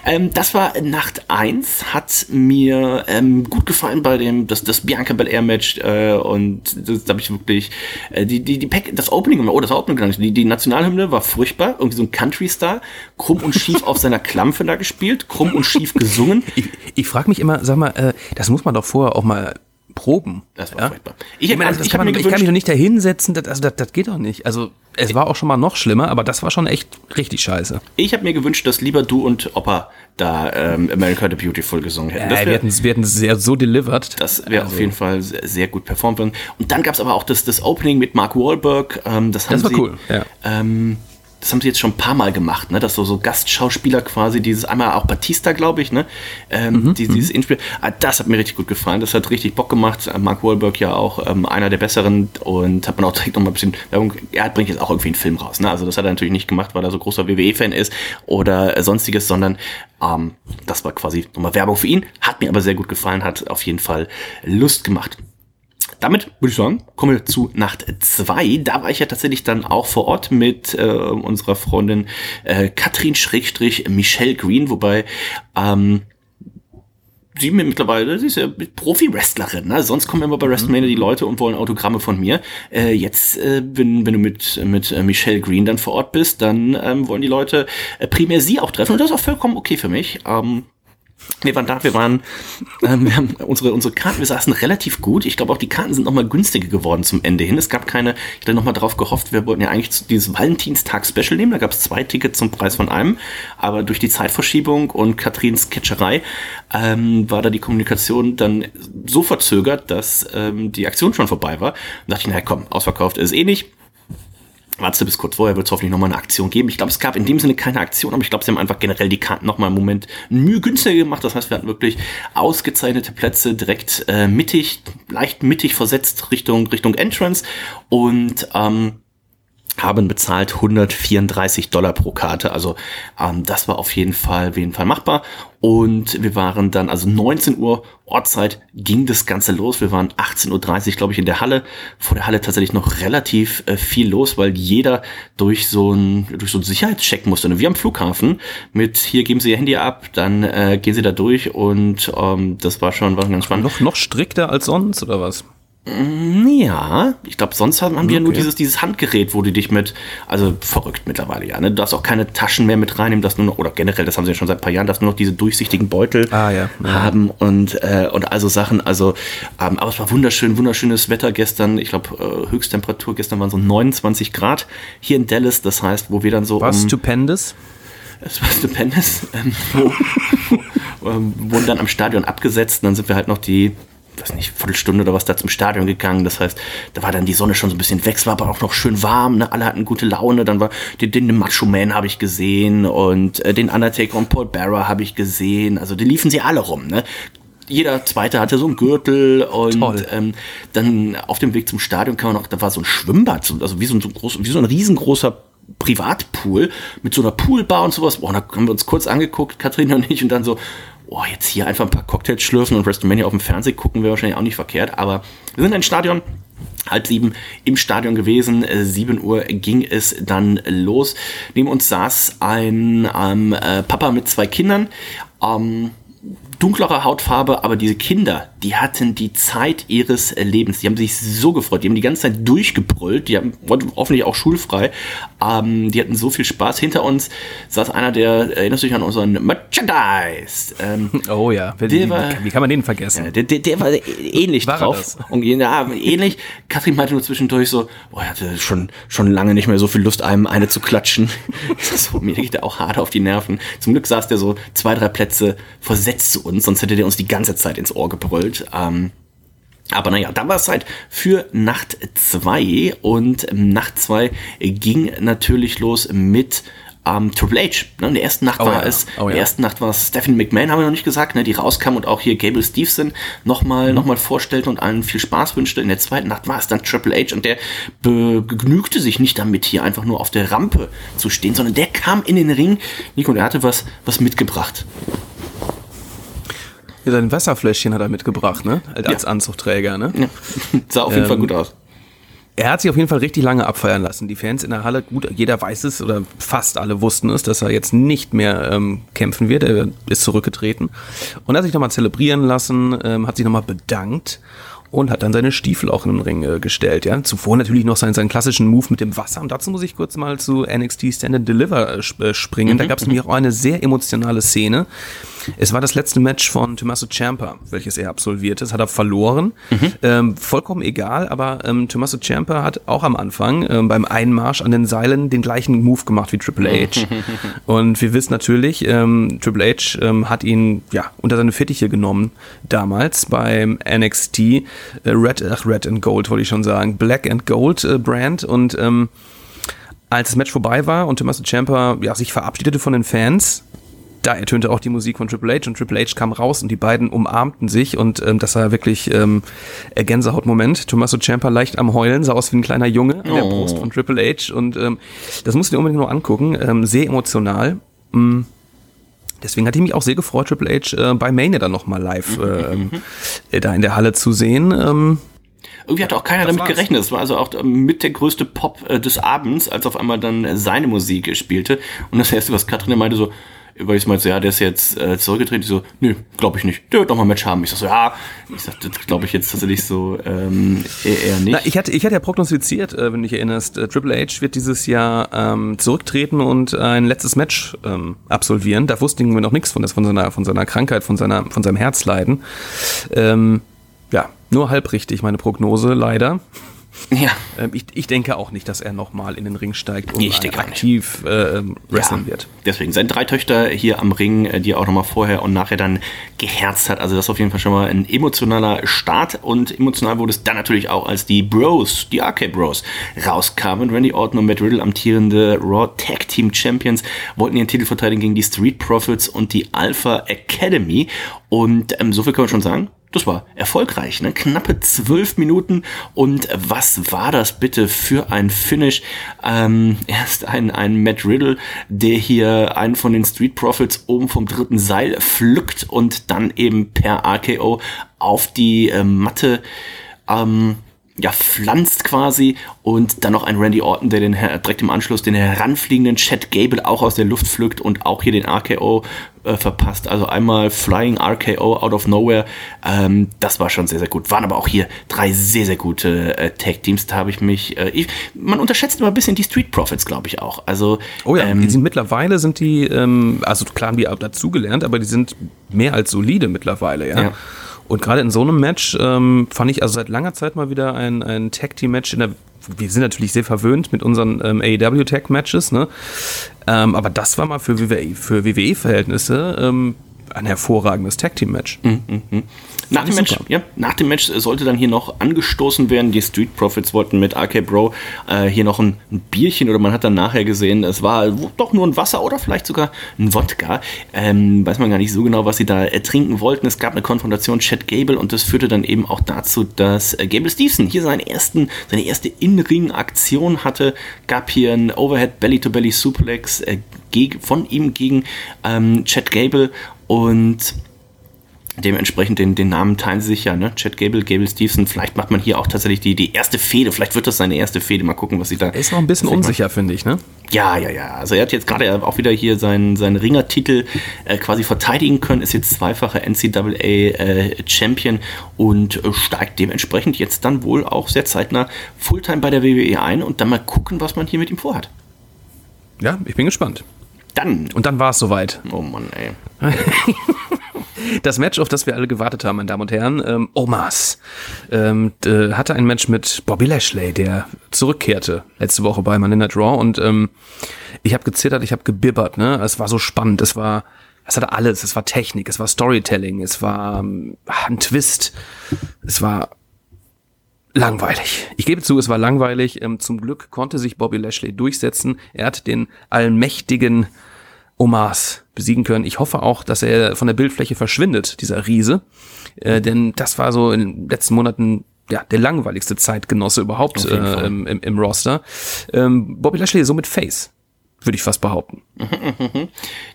Ähm, das war Nacht 1. Hat mir ähm, gut gefallen bei dem, das, das Bianca Belair Match. Äh, und das habe ich wirklich, äh, die, die, die Pack, das Opening, oh, das Opening, die, die Nationalhymne war furchtbar irgendwie so ein Country-Star, krumm und schief auf seiner Klampfe da gespielt, krumm und schief gesungen. Ich, ich frage mich immer, sag mal, äh, das muss man doch vorher auch mal proben. Das war ja? furchtbar. Ich, ich, meine, also, ich, kann, man, ich kann mich doch nicht da hinsetzen, das, also das, das geht doch nicht. Also es war auch schon mal noch schlimmer, aber das war schon echt richtig scheiße. Ich habe mir gewünscht, dass lieber du und Opa da ähm, America the Beautiful gesungen hätten. Ja, wär, wir, hätten, wir hätten sehr so delivered. Das wäre also. auf jeden Fall sehr, sehr gut performt worden. Und dann gab es aber auch das, das Opening mit Mark Wahlberg. Ähm, das, das war sie, cool. Ja. Ähm, das haben sie jetzt schon ein paar Mal gemacht, ne? Dass so, so Gastschauspieler quasi, dieses einmal auch Batista, glaube ich, ne? Ähm, mhm, die, dieses mhm. Inspiel. Ah, das hat mir richtig gut gefallen. Das hat richtig Bock gemacht. Äh, Mark Wahlberg ja auch ähm, einer der besseren und hat man auch direkt noch mal ein bisschen Werbung. Er bringt jetzt auch irgendwie einen Film raus, ne? Also das hat er natürlich nicht gemacht, weil er so großer WWE-Fan ist oder äh, sonstiges, sondern ähm, das war quasi nochmal Werbung für ihn. Hat mir aber sehr gut gefallen, hat auf jeden Fall Lust gemacht damit würde ich sagen, kommen wir zu Nacht 2. Da war ich ja tatsächlich dann auch vor Ort mit äh, unserer Freundin äh, Katrin Schrägstrich Michelle Green, wobei ähm, sie mir mittlerweile, sie ist ja Profi-Wrestlerin, ne? sonst kommen immer bei WrestleMania die Leute und wollen Autogramme von mir. Äh, jetzt, äh, wenn, wenn du mit, mit äh, Michelle Green dann vor Ort bist, dann ähm, wollen die Leute äh, primär sie auch treffen und das ist auch vollkommen okay für mich. Ähm, Wir waren da, wir waren, ähm, wir haben unsere, unsere Karten, wir saßen relativ gut. Ich glaube auch die Karten sind nochmal günstiger geworden zum Ende hin. Es gab keine, ich hatte nochmal darauf gehofft, wir wollten ja eigentlich dieses Valentinstag-Special nehmen. Da gab es zwei Tickets zum Preis von einem. Aber durch die Zeitverschiebung und Katrins Ketcherei ähm, war da die Kommunikation dann so verzögert, dass ähm, die Aktion schon vorbei war. Da dachte ich, na komm, ausverkauft ist eh nicht Warte bis kurz vorher, wird es hoffentlich nochmal eine Aktion geben. Ich glaube, es gab in dem Sinne keine Aktion, aber ich glaube, sie haben einfach generell die Karten nochmal im Moment Mühe günstiger gemacht. Das heißt, wir hatten wirklich ausgezeichnete Plätze direkt äh, mittig, leicht mittig versetzt Richtung, Richtung Entrance und ähm, haben bezahlt 134 Dollar pro Karte. Also ähm, das war auf jeden Fall, auf jeden Fall machbar. Und wir waren dann, also 19 Uhr Ortszeit ging das Ganze los. Wir waren 18.30 Uhr, glaube ich, in der Halle. Vor der Halle tatsächlich noch relativ äh, viel los, weil jeder durch so ein durch so einen Sicherheitscheck musste. Und wir am Flughafen mit hier geben Sie Ihr Handy ab, dann äh, gehen Sie da durch und ähm, das war schon war ganz spannend. Noch, noch strikter als sonst oder was? Ja, ich glaube, sonst haben wir ja nur dieses, dieses Handgerät, wo die dich mit, also verrückt mittlerweile, ja. Ne? Du darfst auch keine Taschen mehr mit reinnehmen, dass nur noch, oder generell, das haben sie ja schon seit ein paar Jahren, dass nur noch diese durchsichtigen Beutel ah, ja. Ja. haben und, äh, und also Sachen. Also, ähm, aber es war wunderschön, wunderschönes Wetter gestern. Ich glaube, äh, Höchsttemperatur gestern waren so 29 Grad hier in Dallas. Das heißt, wo wir dann so. War um, stupendous? Es war stupendous. Ähm, wo, wo, ähm, wurden dann am Stadion abgesetzt. Und dann sind wir halt noch die weiß nicht, Viertelstunde oder was da zum Stadion gegangen. Das heißt, da war dann die Sonne schon so ein bisschen weg, es war aber auch noch schön warm, ne? alle hatten gute Laune. Dann war den, den Macho Man habe ich gesehen und äh, den Undertaker und Paul Bearer habe ich gesehen. Also die liefen sie alle rum, ne? Jeder zweite hatte so einen Gürtel und ähm, dann auf dem Weg zum Stadion kam man auch, da war so ein Schwimmbad, also wie so ein, so groß, wie so ein riesengroßer Privatpool mit so einer Poolbar und sowas. Boah, da haben wir uns kurz angeguckt, Katrin und ich, und dann so, oh, jetzt hier einfach ein paar Cocktails schlürfen und WrestleMania auf dem Fernsehen gucken wäre wahrscheinlich auch nicht verkehrt. Aber wir sind in Stadion, halb sieben im Stadion gewesen. Äh, sieben Uhr ging es dann los. Neben uns saß ein ähm, äh, Papa mit zwei Kindern. Ähm, dunklere Hautfarbe, aber diese Kinder, die hatten die Zeit ihres Lebens. Die haben sich so gefreut. Die haben die ganze Zeit durchgebrüllt. Die haben hoffentlich auch schulfrei. Ähm, die hatten so viel Spaß. Hinter uns saß einer, der erinnerst du dich an unseren Merchandise. Ähm, oh ja, der war, wie kann man den vergessen? Ja, der, der, der, war ähnlich war drauf. Und, ja, ähnlich. Kathrin meinte nur zwischendurch so, oh, er hatte schon, schon lange nicht mehr so viel Lust, einem eine zu klatschen. so, mir geht der auch hart auf die Nerven. Zum Glück saß der so zwei, drei Plätze versetzt zu uns, sonst hätte der uns die ganze Zeit ins Ohr gebrüllt. Ähm, aber naja, dann war es Zeit für Nacht 2 und Nacht 2 ging natürlich los mit ähm, Triple H. Ne? In der ersten Nacht oh, war ja. es, oh, in der ersten Nacht war es Stephanie McMahon, haben wir noch nicht gesagt, ne? die rauskam und auch hier Gable Stevenson nochmal mhm. noch mal vorstellte und allen viel Spaß wünschte. In der zweiten Nacht war es dann Triple H und der begnügte sich nicht damit, hier einfach nur auf der Rampe zu stehen, sondern der kam in den Ring, Nico, und er hatte was, was mitgebracht. Ja, sein Wasserfläschchen hat er mitgebracht, ne? Als ja. Anzugträger, ne? Ja. Sah auf jeden ähm, Fall gut aus. Er hat sich auf jeden Fall richtig lange abfeiern lassen. Die Fans in der Halle, gut, jeder weiß es oder fast alle wussten es, dass er jetzt nicht mehr ähm, kämpfen wird. Er ist zurückgetreten und hat sich nochmal zelebrieren lassen, ähm, hat sich nochmal bedankt und hat dann seine Stiefel auch in den Ring äh, gestellt. Ja, zuvor natürlich noch seinen, seinen klassischen Move mit dem Wasser. Und dazu muss ich kurz mal zu NXT Stand and Deliver äh, äh, springen. Mhm. Da gab es nämlich auch eine sehr emotionale Szene. Es war das letzte Match von Tommaso Ciampa, welches er absolvierte. Das hat er verloren. Mhm. Ähm, vollkommen egal, aber ähm, Tommaso Ciampa hat auch am Anfang ähm, beim Einmarsch an den Seilen den gleichen Move gemacht wie Triple H. Und wir wissen natürlich, ähm, Triple H ähm, hat ihn ja unter seine Fittiche genommen damals beim NXT äh, Red, ach, Red and Gold wollte ich schon sagen, Black and Gold äh, Brand und ähm, als das Match vorbei war und Tommaso Ciampa ja, sich verabschiedete von den Fans, da ertönte auch die Musik von Triple H und Triple H kam raus und die beiden umarmten sich und ähm, das war wirklich ähm, ein Gänsehautmoment. Tommaso Ciampa leicht am Heulen, sah aus wie ein kleiner Junge an der oh. Brust von Triple H und ähm, das musst du dir unbedingt noch angucken. Ähm, sehr emotional. Mhm. Deswegen hatte ich mich auch sehr gefreut, Triple H äh, bei Mania dann nochmal live äh, da in der Halle zu sehen. Ähm, irgendwie hat auch keiner das damit war's. gerechnet. Es war also auch mit der größte Pop äh, des Abends, als auf einmal dann seine Musik spielte. Und das erste, was Katrin meinte, so, weil ich meinte, ja, der ist jetzt äh, zurückgetreten. Die so, nö, glaube ich nicht. Der wird noch mal ein Match haben. Ich sag so, ja, ich sag, das glaube ich jetzt tatsächlich so ähm, eher, nicht. Na, ich hatte, ich hatte ja prognostiziert, äh, wenn du dich erinnerst, äh, Triple H wird dieses Jahr ähm, zurücktreten und ein letztes Match ähm, absolvieren. Da wussten wir noch nichts von, das, von, seiner, von seiner Krankheit, von, seiner, von seinem Herzleiden. Ähm, ja, nur halb richtig, meine Prognose, leider. Ja. Ähm, ich, ich denke auch nicht, dass er nochmal in den Ring steigt und nicht. aktiv äh, wrestlen Ja, wird. Deswegen, seine drei Töchter hier am Ring, äh, die er auch nochmal vorher und nachher dann geherzt hat. Also das ist auf jeden Fall schon mal ein emotionaler Start. Und emotional wurde es dann natürlich auch, als die Bros, die Arcade Bros, rauskamen. Randy Orton und Matt Riddle, amtierende Raw Tag Team Champions, wollten ihren Titel verteidigen gegen die Street Profits und die Alpha Academy. Und ähm, so viel können wir schon sagen. Das war erfolgreich, ne? Knappe zwölf Minuten. Und was war das bitte für ein Finish? Ähm, erst ein, ein Matt Riddle, der hier einen von den Street Profits oben vom dritten Seil pflückt und dann eben per RKO auf die äh, Matte ähm, ja, pflanzt quasi und dann noch ein Randy Orton, der den her- direkt im Anschluss den heranfliegenden Chad Gable auch aus der Luft pflückt und auch hier den RKO äh, verpasst. Also einmal Flying RKO out of nowhere. Ähm, das war schon sehr, sehr gut. Waren aber auch hier drei sehr, sehr gute äh, Tag-Teams. Da habe ich mich, äh, ich, man unterschätzt immer ein bisschen die Street Profits, glaube ich auch. Also, Oh ja, ähm, die sind mittlerweile sind die, ähm, also klar haben die auch dazugelernt, aber die sind mehr als solide mittlerweile, ja. Ja. Und gerade in so einem Match ähm, fand ich also seit langer Zeit mal wieder ein, ein Tag-Team-Match in der wir sind natürlich sehr verwöhnt mit unseren ähm, AEW-Tag-Matches, ne? Ähm, aber das war mal für WWE, für WWE-Verhältnisse ähm, ein hervorragendes Tag-Team-Match. Nach dem, Match, ja, nach dem Match sollte dann hier noch angestoßen werden. Die Street Profits wollten mit RK Bro äh, hier noch ein, ein Bierchen oder man hat dann nachher gesehen, es war doch nur ein Wasser oder vielleicht sogar ein Wodka. Ähm, weiß man gar nicht so genau, was sie da äh, trinken wollten. Es gab eine Konfrontation Chad Gable und das führte dann eben auch dazu, dass äh, Gable Stevenson hier seinen ersten, seine erste In-Ring-Aktion hatte. Gab hier ein Overhead Belly-to-Belly Suplex äh, von ihm gegen ähm, Chad Gable und Dementsprechend den, den Namen teilen sie sich ja, ne? Chad Gable, Gable Stevenson. Vielleicht macht man hier auch tatsächlich die, die erste Fehde. Vielleicht wird das seine erste Fehde. Mal gucken, was sie da. Er ist noch ein bisschen unsicher, finde ich, ne? ja, ja, ja. Also er hat jetzt gerade auch wieder hier seinen, seinen Ringertitel äh, quasi verteidigen können, ist jetzt zweifacher NCAA äh, Champion und äh, steigt dementsprechend jetzt dann wohl auch sehr zeitnah Fulltime bei der WWE ein und dann mal gucken, was man hier mit ihm vorhat. Ja, ich bin gespannt. Dann, Und dann war es soweit. oh Mann, ey. Das Match, auf das wir alle gewartet haben, meine Damen und Herren, ähm, Omas, ähm, hatte ein Match mit Bobby Lashley, der zurückkehrte letzte Woche bei Monday Night Raw und ähm, ich habe gezittert, ich habe gebibbert, ne? Es war so spannend, es war, es hatte alles, es war Technik, es war Storytelling, es war ähm, ein Twist, es war langweilig. Ich gebe zu, es war langweilig. Ähm, zum Glück konnte sich Bobby Lashley durchsetzen. Er hat den allmächtigen Omas besiegen können. Ich hoffe auch, dass er von der Bildfläche verschwindet, dieser Riese. Äh, denn das war so in den letzten Monaten ja, der langweiligste Zeitgenosse überhaupt äh, im, im, im Roster. Ähm, Bobby Lashley ist somit Face, würde ich fast behaupten.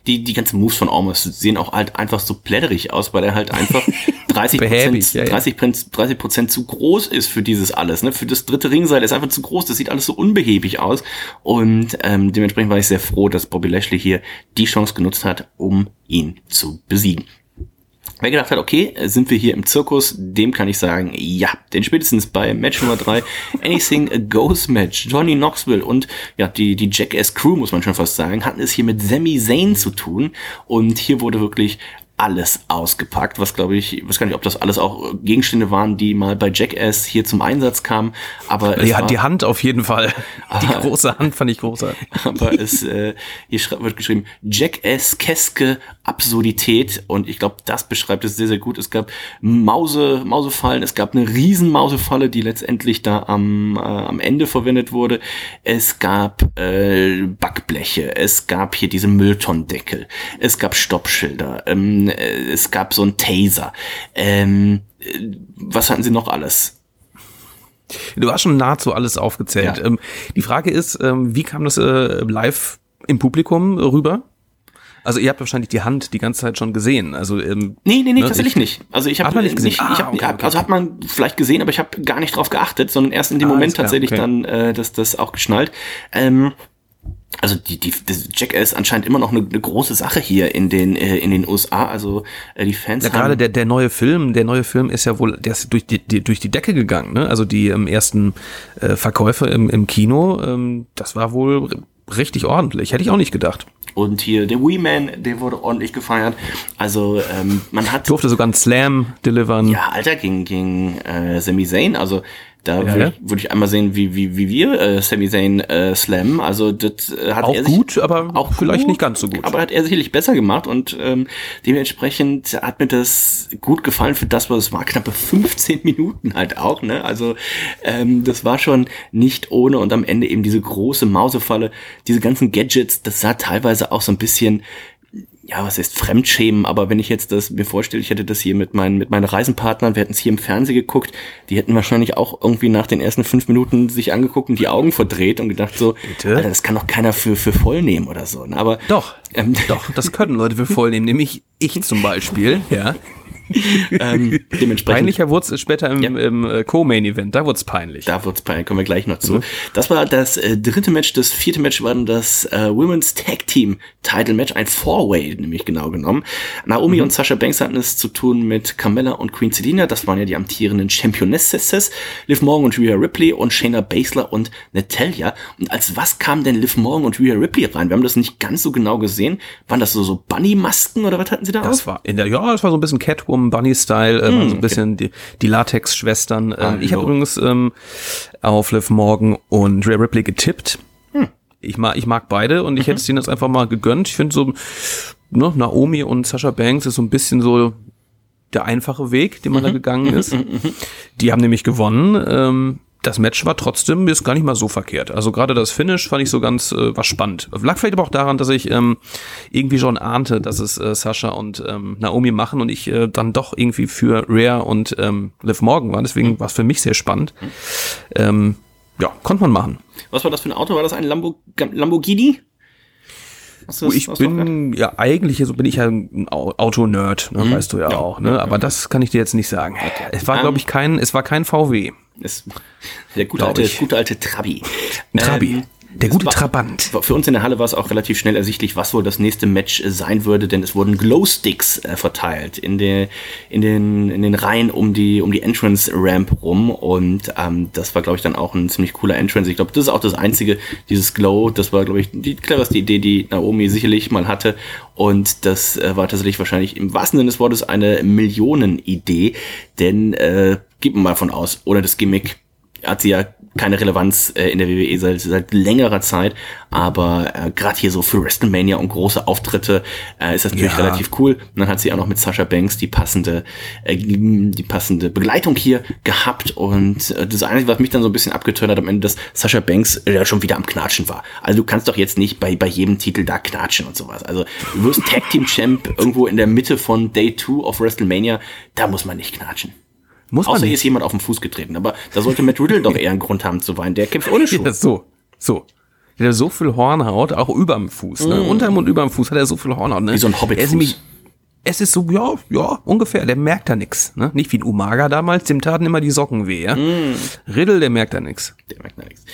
die, die ganzen Moves von Ormus sehen auch halt einfach so plätterig aus, weil er halt einfach 30 Behäbig, ja, ja. 30 30 Prozent zu groß ist für dieses alles, ne? Für das dritte Ringseil ist einfach zu groß. Das sieht alles so unbehäbig aus. Und ähm, dementsprechend war ich sehr froh, dass Bobby Lashley hier die Chance genutzt hat, um ihn zu besiegen. Wer gedacht hat, okay, sind wir hier im Zirkus, dem kann ich sagen, ja, denn spätestens bei Match Nummer 3, Anything Goes Match, Johnny Knoxville und ja, die, die Jackass Crew, muss man schon fast sagen, hatten es hier mit Sami Zayn zu tun und hier wurde wirklich alles ausgepackt, was glaube ich, ich weiß gar nicht, ob das alles auch Gegenstände waren, die mal bei Jackass hier zum Einsatz kamen, aber es Die, war, die Hand auf jeden Fall. Die große Hand fand ich großartig. aber es äh, hier wird geschrieben Jackass-keske Absurdität und ich glaube, das beschreibt es sehr, sehr gut. Es gab Mause, Mausefallen, es gab eine riesen Mausefalle, die letztendlich da am, äh, am Ende verwendet wurde. Es gab äh, Backbleche, es gab hier diese Mülltonnendeckel, es gab Stoppschilder, ähm, äh, es gab so ein Taser. Ähm, äh, was hatten sie noch alles? Du hast schon nahezu alles aufgezählt. Ja. Ähm, die Frage ist, ähm, wie kam das äh, live im Publikum rüber? Also ihr habt wahrscheinlich die Hand die ganze Zeit schon gesehen. Also ähm, Nee, nee, nee, Ne, tatsächlich ich- nicht. Also ich habe nicht gesehen? nicht, Ah, ich hab, okay, okay, also hat man vielleicht gesehen, aber ich habe gar nicht drauf geachtet, sondern erst in dem Ah, Moment klar, tatsächlich okay. dann äh, das, das auch geschnallt. Ähm, also die, die, die Jackass anscheinend immer noch eine, eine große Sache hier in den äh, in den USA. Also äh, die Fans Ja, gerade der, der neue Film, der neue Film ist ja wohl, der ist durch die, die durch die Decke gegangen, ne? Also die ähm, ersten äh, Verkäufe im, im Kino, ähm, das war wohl richtig ordentlich. Hätte ich auch nicht gedacht. und hier der Wee Man, der wurde ordentlich gefeiert. Also ähm, man hat Durfte sogar einen Slam delivern. ja Alter gegen gegen äh, Sami Zayn. Also da Ja, würde würd ich einmal sehen, wie wie wie wir äh, Sami Zayn äh, slammen. Also das äh, hat Auch er sich, gut, aber auch vielleicht gut, nicht ganz so gut. Aber hat er sicherlich besser gemacht und ähm, dementsprechend hat mir das gut gefallen für das, was es war. Knappe 15 Minuten halt auch, ne? Also ähm, das war schon nicht ohne und am Ende eben diese große Mausefalle, diese ganzen Gadgets, das sah teilweise auch so ein bisschen ja, was heißt Fremdschämen, aber wenn ich jetzt das mir vorstelle, ich hätte das hier mit meinen, mit meinen Reisenpartnern, wir hätten es hier im Fernsehen geguckt, die hätten wahrscheinlich auch irgendwie nach den ersten fünf Minuten sich angeguckt und die Augen verdreht und gedacht so, Bitte? Alter, das kann doch keiner für, für voll nehmen oder so. ne? Aber Doch, ähm, doch, das können Leute für voll nehmen, nämlich ich zum Beispiel, ja. ähm, dementsprechend. Peinlicher wurde es später im, Ja. im äh, Co-Main-Event, da wurde es peinlich. Da wird's peinlich, kommen wir gleich noch Mhm. zu. Das war das äh, dritte Match. Das vierte Match war dann das äh, Women's Tag Team Title Match, ein Four-Way, nämlich genau genommen. Naomi Mhm. und Sasha Banks hatten es zu tun mit Carmella und Queen Selina. Das waren ja die amtierenden Championesses. Liv Morgan und Rhea Ripley und Shayna Baszler und Natalia. Und als was kam denn Liv Morgan und Rhea Ripley rein? Wir haben das nicht ganz so genau gesehen. Waren das so, so Bunny-Masken oder was hatten sie da Das auf? war in der, ja, das war so ein bisschen Catwoman Bunny Style, äh, war so ein bisschen die, die Latex Schwestern. Ähm, ich habe übrigens ähm, auf Liv Morgan und Rhea Ripley getippt. Ich mag, ich mag beide und ich hätte es denen jetzt einfach mal gegönnt. Ich finde so, ne, Naomi und Sasha Banks ist so ein bisschen so der einfache Weg, den man da gegangen ist. Die haben nämlich gewonnen. Ähm, das Match war trotzdem ist gar nicht mal so verkehrt. Also gerade das Finish fand ich so ganz, äh, war spannend. Lag vielleicht aber auch daran, dass ich ähm, irgendwie schon ahnte, dass es äh, Sasha und ähm, Naomi machen und ich äh, dann doch irgendwie für Rhea und ähm, Liv Morgan war. Deswegen war es für mich sehr spannend. Ähm, ja, konnte man machen. Was war das für ein Auto? War das ein Lambo Lamborghini? Das- ich bin ja eigentlich, so bin ich ja ein Au- Auto-Nerd, ne, weißt du ja, auch, ne? Aber das kann ich dir jetzt nicht sagen. Es war, Ähm, glaube ich, kein, es war kein VW. Ist der gute alte, gute alte Trabi. Trabi. Ähm, Der gute war- Trabant. Für uns in der Halle war es auch relativ schnell ersichtlich, was wohl das nächste Match äh, sein würde, denn es wurden Glowsticks äh, verteilt in, der, in, den, in den Reihen um die, um die Entrance Ramp rum und ähm, das war, glaube ich, dann auch ein ziemlich cooler Entrance. Ich glaube, das ist auch das einzige, dieses Glow, das war, glaube ich, die cleverste Idee, die Naomi sicherlich mal hatte und das äh, war tatsächlich wahrscheinlich im wahrsten Sinne des Wortes eine Millionenidee, denn äh, gib mir mal von aus, ohne das Gimmick hat sie ja keine Relevanz äh, in der WWE seit, seit längerer Zeit, aber äh, gerade hier so für WrestleMania und große Auftritte äh, ist das natürlich Ja. relativ cool. Und dann hat sie auch noch mit Sasha Banks die passende, äh, die passende Begleitung hier gehabt und äh, das Einzige, was mich dann so ein bisschen abgetönt hat am Ende, dass Sasha Banks äh, ja schon wieder am Knatschen war. Also du kannst doch jetzt nicht bei, bei jedem Titel da knatschen und sowas. Also du wirst Tag Team Champ irgendwo in der Mitte von Day 2 of WrestleMania, da muss man nicht knatschen. Muss man Außer hier nicht. ist jemand auf den Fuß getreten. Aber da sollte Matt Riddle doch eher einen Grund haben zu weinen. Der kämpft ohne Schuhe. Ja, so, so. Der hat so viel Hornhaut, auch überm Fuß, ne? Unterm und überm Fuß hat er so viel Hornhaut, ne? Mm. Wie so ein Hobbitfuß. Er ist nämlich- Es ist so, ja, ja, ungefähr. Der merkt da nix, ne? Nicht wie ein Umaga damals, dem taten immer die Socken weh, ja? Mm. Riddle, der merkt da nix. Der merkt da nichts.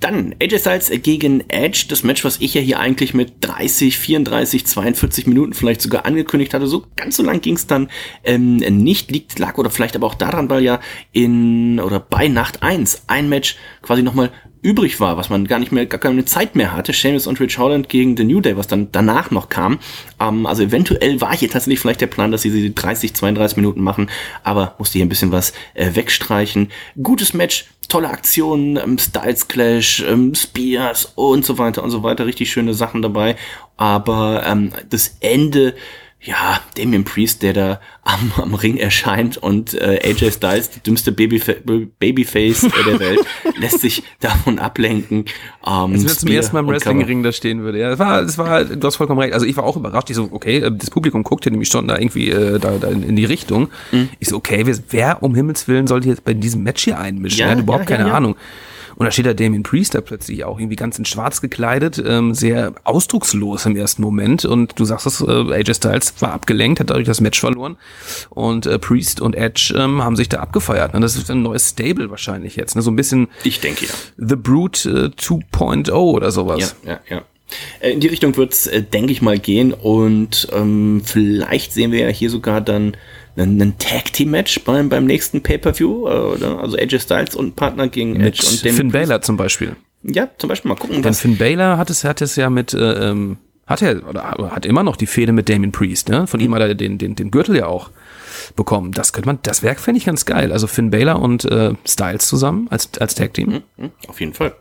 Dann AJ Styles gegen Edge. Das Match, was ich ja hier eigentlich mit 30, 34, 42 Minuten vielleicht sogar angekündigt hatte. So ganz so lang ging es dann ähm, nicht. Liegt, lag oder vielleicht aber auch daran, weil ja in oder bei Nacht 1 ein Match quasi nochmal übrig war, was man gar nicht mehr, gar keine Zeit mehr hatte. Sheamus und Rich Holland gegen The New Day, was dann danach noch kam. Ähm, also eventuell war hier tatsächlich vielleicht der Plan, dass sie die 30, 32 Minuten machen, aber musste hier ein bisschen was äh, wegstreichen. Gutes Match, tolle Aktionen, ähm, Styles Clash, ähm, Spears und so weiter und so weiter. Richtig schöne Sachen dabei. Aber ähm, das Ende, ja, Damien Priest, der da am, am Ring erscheint und äh, AJ Styles, die dümmste Babyfa Babyface der Welt, lässt sich davon ablenken. Ähm, Als wenn zum ersten Mal im Wrestlingring da stehen würde. Ja, es war, es war, du hast vollkommen recht. Also ich war auch überrascht. Ich so, okay, äh, das Publikum guckt ja nämlich schon da irgendwie äh, da, da in, in die Richtung. Mhm. Ich so, okay, wer, wer um Himmels Willen sollte jetzt bei diesem Match hier einmischen? Ja, er hat überhaupt ja, ja, keine ja. Ahnung. Und da steht da Damien Priest da plötzlich auch irgendwie ganz in schwarz gekleidet, ähm, sehr ausdruckslos im ersten Moment. Und du sagst es, äh, AJ Styles war abgelenkt, hat dadurch das Match verloren. Und äh, Priest und Edge ähm, haben sich da abgefeiert. Und das ist ein neues Stable wahrscheinlich jetzt. Ne? So ein bisschen Ich denke ja. The Brute äh, 2.0 oder sowas. Ja, ja, ja. Äh, in die Richtung wird's, äh, denke ich mal, gehen und ähm, vielleicht sehen wir ja hier sogar dann einen, einen Tag-Team-Match beim, beim nächsten Pay-Per-View, äh, oder? also AJ Styles und Partner gegen Mit Edge und Finn Damien Baylor zum Beispiel. Priest. Ja, zum Beispiel mal gucken, Denn. Finn Baylor hat es, hat es ja mit, äh, ähm, hat er, oder hat immer noch die Fehde mit Damien Priest, ne? Von ihm hat er den, den, den Gürtel ja auch bekommen. Das könnte man, das Werk fände ich ganz geil. Also Finn Baylor und äh, Styles zusammen als, als Tag Team. Mhm, Auf jeden Fall.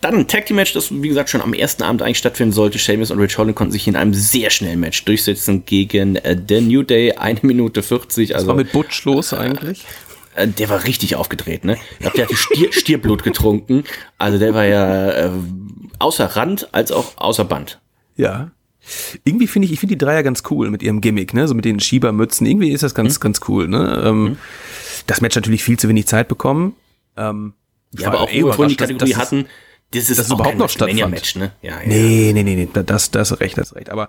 Dann ein Tag Team Match, das wie gesagt schon am ersten Abend eigentlich stattfinden sollte. Sheamus und Rich Holland konnten sich in einem sehr schnellen Match durchsetzen gegen äh, The New Day. Eine Minute 40. Also War mit Butch los eigentlich? äh, der war richtig aufgedreht, ne? Ich der hatte Stier, Stierblut getrunken. Also der war ja äh, außer Rand als auch außer Band. Ja. Irgendwie finde ich, ich finde die Dreier ganz cool mit ihrem Gimmick, ne? So mit den Schiebermützen. Irgendwie ist das ganz, ganz cool, ne? Ähm, Das Match natürlich viel zu wenig Zeit bekommen. Ähm, Ja, aber auch eh vorhin die Kategorie dass es- hatten, das ist es auch überhaupt noch stattfand. Match, ne? Ja, ja. Nee, nee, nee, nee, das, das ist recht, das ist recht. Aber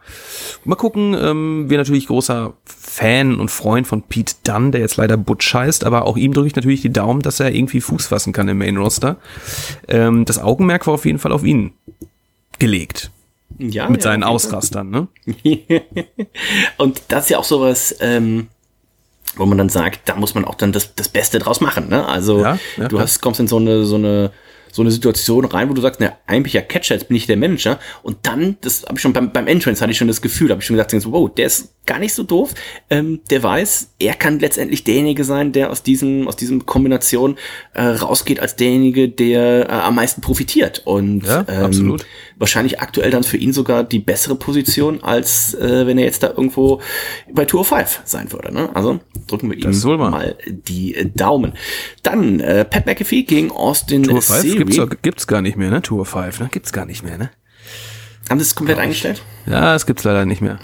mal gucken, ähm, wir natürlich großer Fan und Freund von Pete Dunn, der jetzt leider Butch heißt, aber auch ihm drücke ich natürlich die Daumen, dass er irgendwie Fuß fassen kann im Main Roster. Ähm, das Augenmerk war auf jeden Fall auf ihn gelegt. Ja Mit ja, seinen. Ausrastern, ne? Und das ist ja auch sowas, ähm, wo man dann sagt, da muss man auch dann das, das Beste draus machen. Ne? Also Ja, ja, du hast, kommst in so eine, so eine so eine Situation rein, wo du sagst, na, eigentlich ja Catcher, jetzt bin ich der Manager. Und dann, das habe ich schon beim, beim Entrance hatte ich schon das Gefühl, habe ich schon gesagt, wow, der ist gar nicht so doof. Ähm, der weiß, er kann letztendlich derjenige sein, der aus diesem, aus diesem Kombination äh, rausgeht als derjenige, der äh, am meisten profitiert. Und Ja, ähm, absolut. wahrscheinlich aktuell dann für ihn sogar die bessere Position, als äh, wenn er jetzt da irgendwo bei Tour 5 sein würde. Ne? Also drücken wir ihm Das wahr. mal die äh, Daumen. Dann äh, Pat McAfee gegen Austin Tour 5 Theory. gibt's, gibt's gar nicht mehr, ne? Tour 5, ne? Gibt's gar nicht mehr, ne? Haben sie es komplett eingestellt? Ja, es gibt's leider nicht mehr.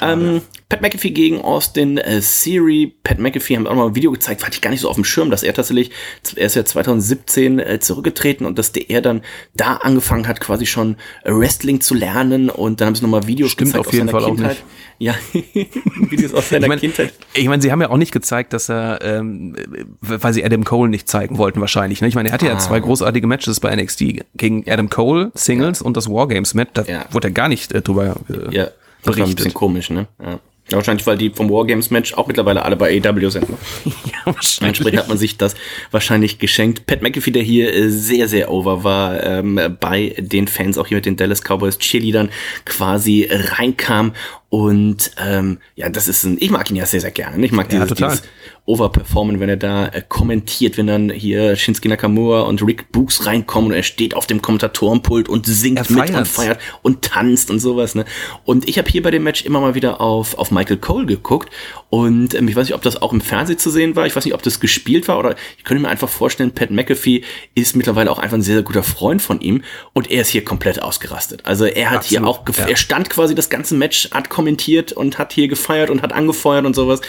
Ähm, Pat McAfee gegen Austin äh, Theory. Pat McAfee haben auch mal ein Video gezeigt, hatte ich gar nicht so auf dem Schirm, dass er tatsächlich, er ist ja 2017 äh, zurückgetreten und dass der er dann da angefangen hat, quasi schon Wrestling zu lernen und dann haben sie nochmal Videos Stimmt gezeigt auf jeden Fall auch Kindheit. nicht. Ja, Videos aus seiner Ich meine, Kindheit. ich mein, sie haben ja auch nicht gezeigt, dass er, ähm, weil sie Adam Cole nicht zeigen wollten wahrscheinlich. Ne? Ich meine, er hatte ja Ah. zwei großartige Matches bei NXT gegen Adam Cole, Singles und das Wargames-Match. Da Ja. wurde er gar nicht äh, drüber äh, Ja, das war ein bisschen berichtet. komisch, ne? Ja. Ja, wahrscheinlich, weil die vom Wargames-Match auch mittlerweile alle bei AEW sind. Ne? Ja, wahrscheinlich. Entsprechend hat man sich das wahrscheinlich geschenkt. Pat McAfee, der hier äh, sehr, sehr over war, ähm, bei den Fans, auch hier mit den Dallas Cowboys Cheerleadern quasi reinkam. Und ähm, ja, das ist ein, ich mag ihn ja sehr, sehr gerne. Ich mag Ja, dieses, dieses Overperformen, wenn er da äh, kommentiert, wenn dann hier Shinsuke Nakamura und Rick Books reinkommen und er steht auf dem Kommentatorenpult und singt mit und feiert und tanzt und sowas. Ne? Und ich habe hier bei dem Match immer mal wieder auf, auf Michael Cole geguckt und ähm, ich weiß nicht, ob das auch im Fernsehen zu sehen war. Ich weiß nicht, ob das gespielt war oder ich könnte mir einfach vorstellen, Pat McAfee ist mittlerweile auch einfach ein sehr, sehr guter Freund von ihm und er ist hier komplett ausgerastet. Also er hat hier Absolut, auch, gef- ja. er stand quasi das ganze Match, hat kommentiert und hat hier gefeiert und hat angefeuert und sowas.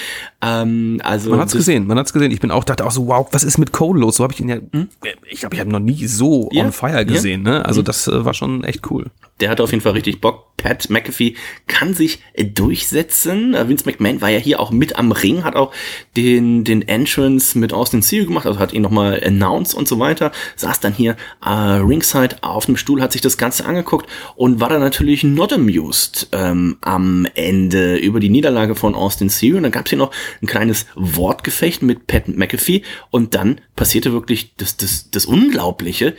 Ähm, also Man hat's gesehen, man hat's gesehen. Ich bin auch dachte auch so, wow, was ist mit Cole los? So habe ich ihn ja, ich glaube, ich habe noch nie so Hm? Ja, on fire ja. gesehen. Ne? Also das äh, war schon echt cool. Der hat auf jeden Fall richtig Bock. Pat McAfee kann sich äh, durchsetzen. Äh, Vince McMahon war ja hier auch mit am Ring, hat auch den, den Entrance mit Austin Theory gemacht, also hat ihn nochmal announced und so weiter, saß dann hier äh, ringside auf dem Stuhl, hat sich das Ganze angeguckt und war dann natürlich not amused ähm, am Ende über die Niederlage von Austin Theory. Und dann gab es hier noch ein kleines Wortgefecht mit Pat McAfee und dann passierte wirklich das, das, das Unglaubliche.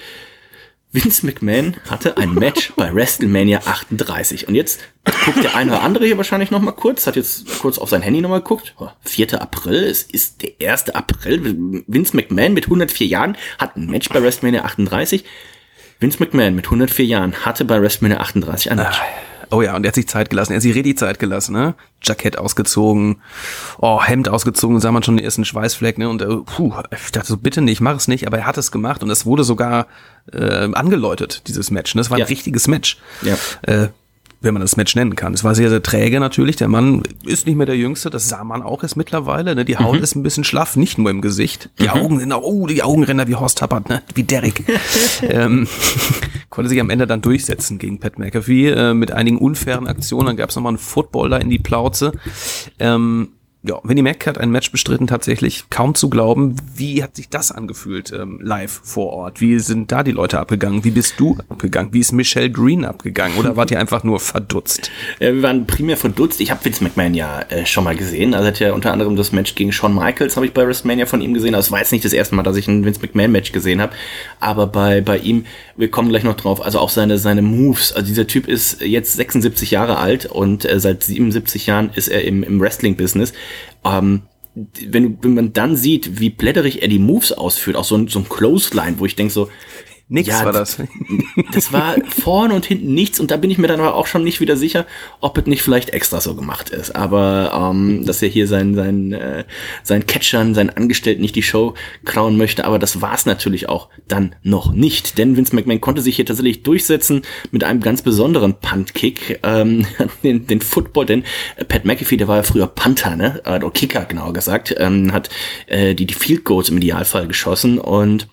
Vince McMahon hatte ein Match bei WrestleMania 38. Und jetzt guckt der eine oder andere hier wahrscheinlich noch mal kurz, hat jetzt kurz auf sein Handy noch mal geguckt. Oh, 4. April, es ist der 1. April. Vince McMahon mit 104 Jahren hat ein Match bei WrestleMania 38. Vince McMahon mit 104 Jahren hatte bei WrestleMania 38 ein Match. Oh ja, und er hat sich Zeit gelassen. Er hat sich richtig Zeit gelassen, ne? Jackett ausgezogen, oh, Hemd ausgezogen, sah man schon den ersten Schweißfleck, ne? Und äh, puh, ich dachte so, bitte nicht, mach es nicht, aber er hat es gemacht und es wurde sogar äh, angeläutet, dieses Match. Ne? Es war ein Ja. richtiges Match. Ja. Äh, wenn man das Match nennen kann. Es war sehr, sehr träge natürlich. Der Mann ist nicht mehr der Jüngste, das sah man auch jetzt mittlerweile. Ne? Die Haut ist ein bisschen schlaff, nicht nur im Gesicht. Die Augen sind auch, oh, die Augenränder wie Horst Tappert, ne? wie Derek. ähm, konnte sich am Ende dann durchsetzen gegen Pat McAfee äh, mit einigen unfairen Aktionen. Dann gab es nochmal einen Football da in die Plauze. Ähm, ja, Vinnie Mac hat ein Match bestritten, tatsächlich kaum zu glauben. Wie hat sich das angefühlt ähm, live vor Ort? Wie sind da die Leute abgegangen? Wie bist du abgegangen? Wie ist Michelle Green abgegangen? Oder wart ihr einfach nur verdutzt? Ja, wir waren primär verdutzt. Ich habe Vince McMahon ja äh, schon mal gesehen. Also hat ja unter anderem das Match gegen Shawn Michaels habe ich bei WrestleMania von ihm gesehen. Es war jetzt nicht das erste Mal, dass ich ein Vince McMahon Match gesehen habe, aber bei bei ihm, wir kommen gleich noch drauf. Also auch seine seine Moves. Also dieser Typ ist jetzt 76 Jahre alt und äh, seit 77 Jahren ist er im im Wrestling Business ähm, wenn, wenn man dann sieht, wie blätterig er die Moves ausführt, auch so ein, so ein Clothesline, wo ich denke so, Nix ja, war das. Das war vorne und hinten nichts und da bin ich mir dann aber auch schon nicht wieder sicher, ob es nicht vielleicht extra so gemacht ist. Aber ähm, dass er hier sein sein äh, sein Catchern, seinen Angestellten nicht die Show klauen möchte, aber das war es natürlich auch dann noch nicht, denn Vince McMahon konnte sich hier tatsächlich durchsetzen mit einem ganz besonderen Punt-Kick, ähm, den, den Football, denn Pat McAfee, der war ja früher Panther, ne, oder Kicker genauer gesagt, ähm, hat äh, die die Field Goals im Idealfall geschossen und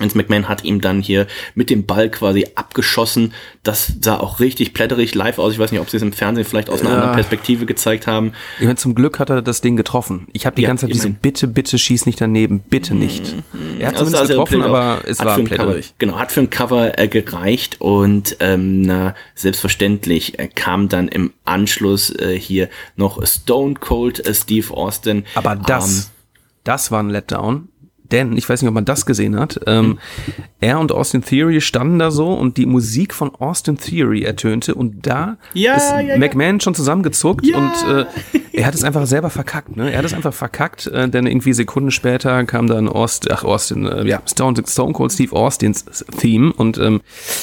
Vince McMahon hat ihm dann hier mit dem Ball quasi abgeschossen. Das sah auch richtig plätterig live aus. Ich weiß nicht, ob sie es im Fernsehen vielleicht aus einer ja. anderen Perspektive gezeigt haben. Ich meine, zum Glück hat er das Ding getroffen. Ich habe die ja, ganze Zeit diese Bitte, bitte schieß nicht daneben, bitte nicht. Er hat also zumindest getroffen, aber es war plätterig. genau, hat für ein Cover äh, gereicht und ähm, na, selbstverständlich äh, kam dann im Anschluss äh, hier noch Stone Cold äh, Steve Austin. Aber das, ähm, das war ein Letdown denn, ich weiß nicht, ob man das gesehen hat, ähm, mhm. er und Austin Theory standen da so und die Musik von Austin Theory ertönte und da ja, ist ja, McMahon ja. schon zusammengezuckt und äh, er hat es einfach selber verkackt, ne? Er hat es einfach verkackt, äh, denn irgendwie Sekunden später kam dann Austin, ach Austin, äh, ja, Stone, Stone Cold Steve Austins Theme und ähm,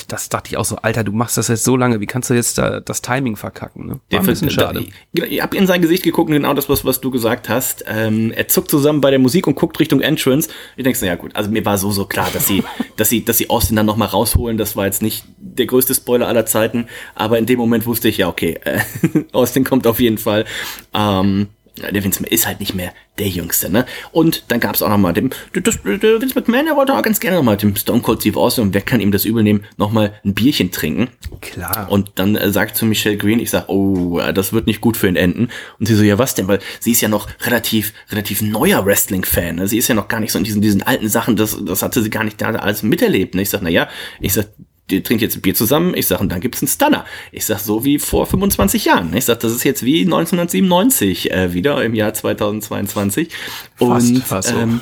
das dachte ich auch so, Alter, du machst das jetzt so lange, wie kannst du jetzt da das Timing verkacken, ne? War ein bisschen schade. Genau, ich hab in sein Gesicht geguckt, genau das, was, was du gesagt hast. Ähm, er zuckt zusammen bei der Musik und guckt Richtung Entrance ich denke, ja gut, also mir war so, so klar, dass sie, dass sie, dass sie Austin dann nochmal rausholen. Das war jetzt nicht der größte Spoiler aller Zeiten, aber in dem Moment wusste ich, ja, okay, äh, Austin kommt auf jeden Fall. Ähm, der Vince ist halt nicht mehr der Jüngste, ne? Und dann gab es auch nochmal den, das, der Vince McMahon, der wollte auch ganz gerne nochmal dem Stone Cold Steve Austin und wer kann ihm das übel nehmen, nochmal ein Bierchen trinken. Klar. Und dann äh, sagt zu Michelle Green, ich sag, oh, äh, das wird nicht gut für ihn enden. Und sie so, ja was denn? Weil sie ist ja noch relativ, relativ neuer Wrestling-Fan, ne? Sie ist ja noch gar nicht so in diesen, diesen alten Sachen, das, das hatte sie gar nicht da alles miterlebt, ne? Ich sag, na ja, ich sag, die trinkt jetzt ein Bier zusammen. Ich sage, und dann gibt's einen Stunner. Ich sag so wie vor 25 Jahren. Ich sag, das ist jetzt wie 1997 äh, wieder im Jahr 2022. Fast, und fast so. ähm,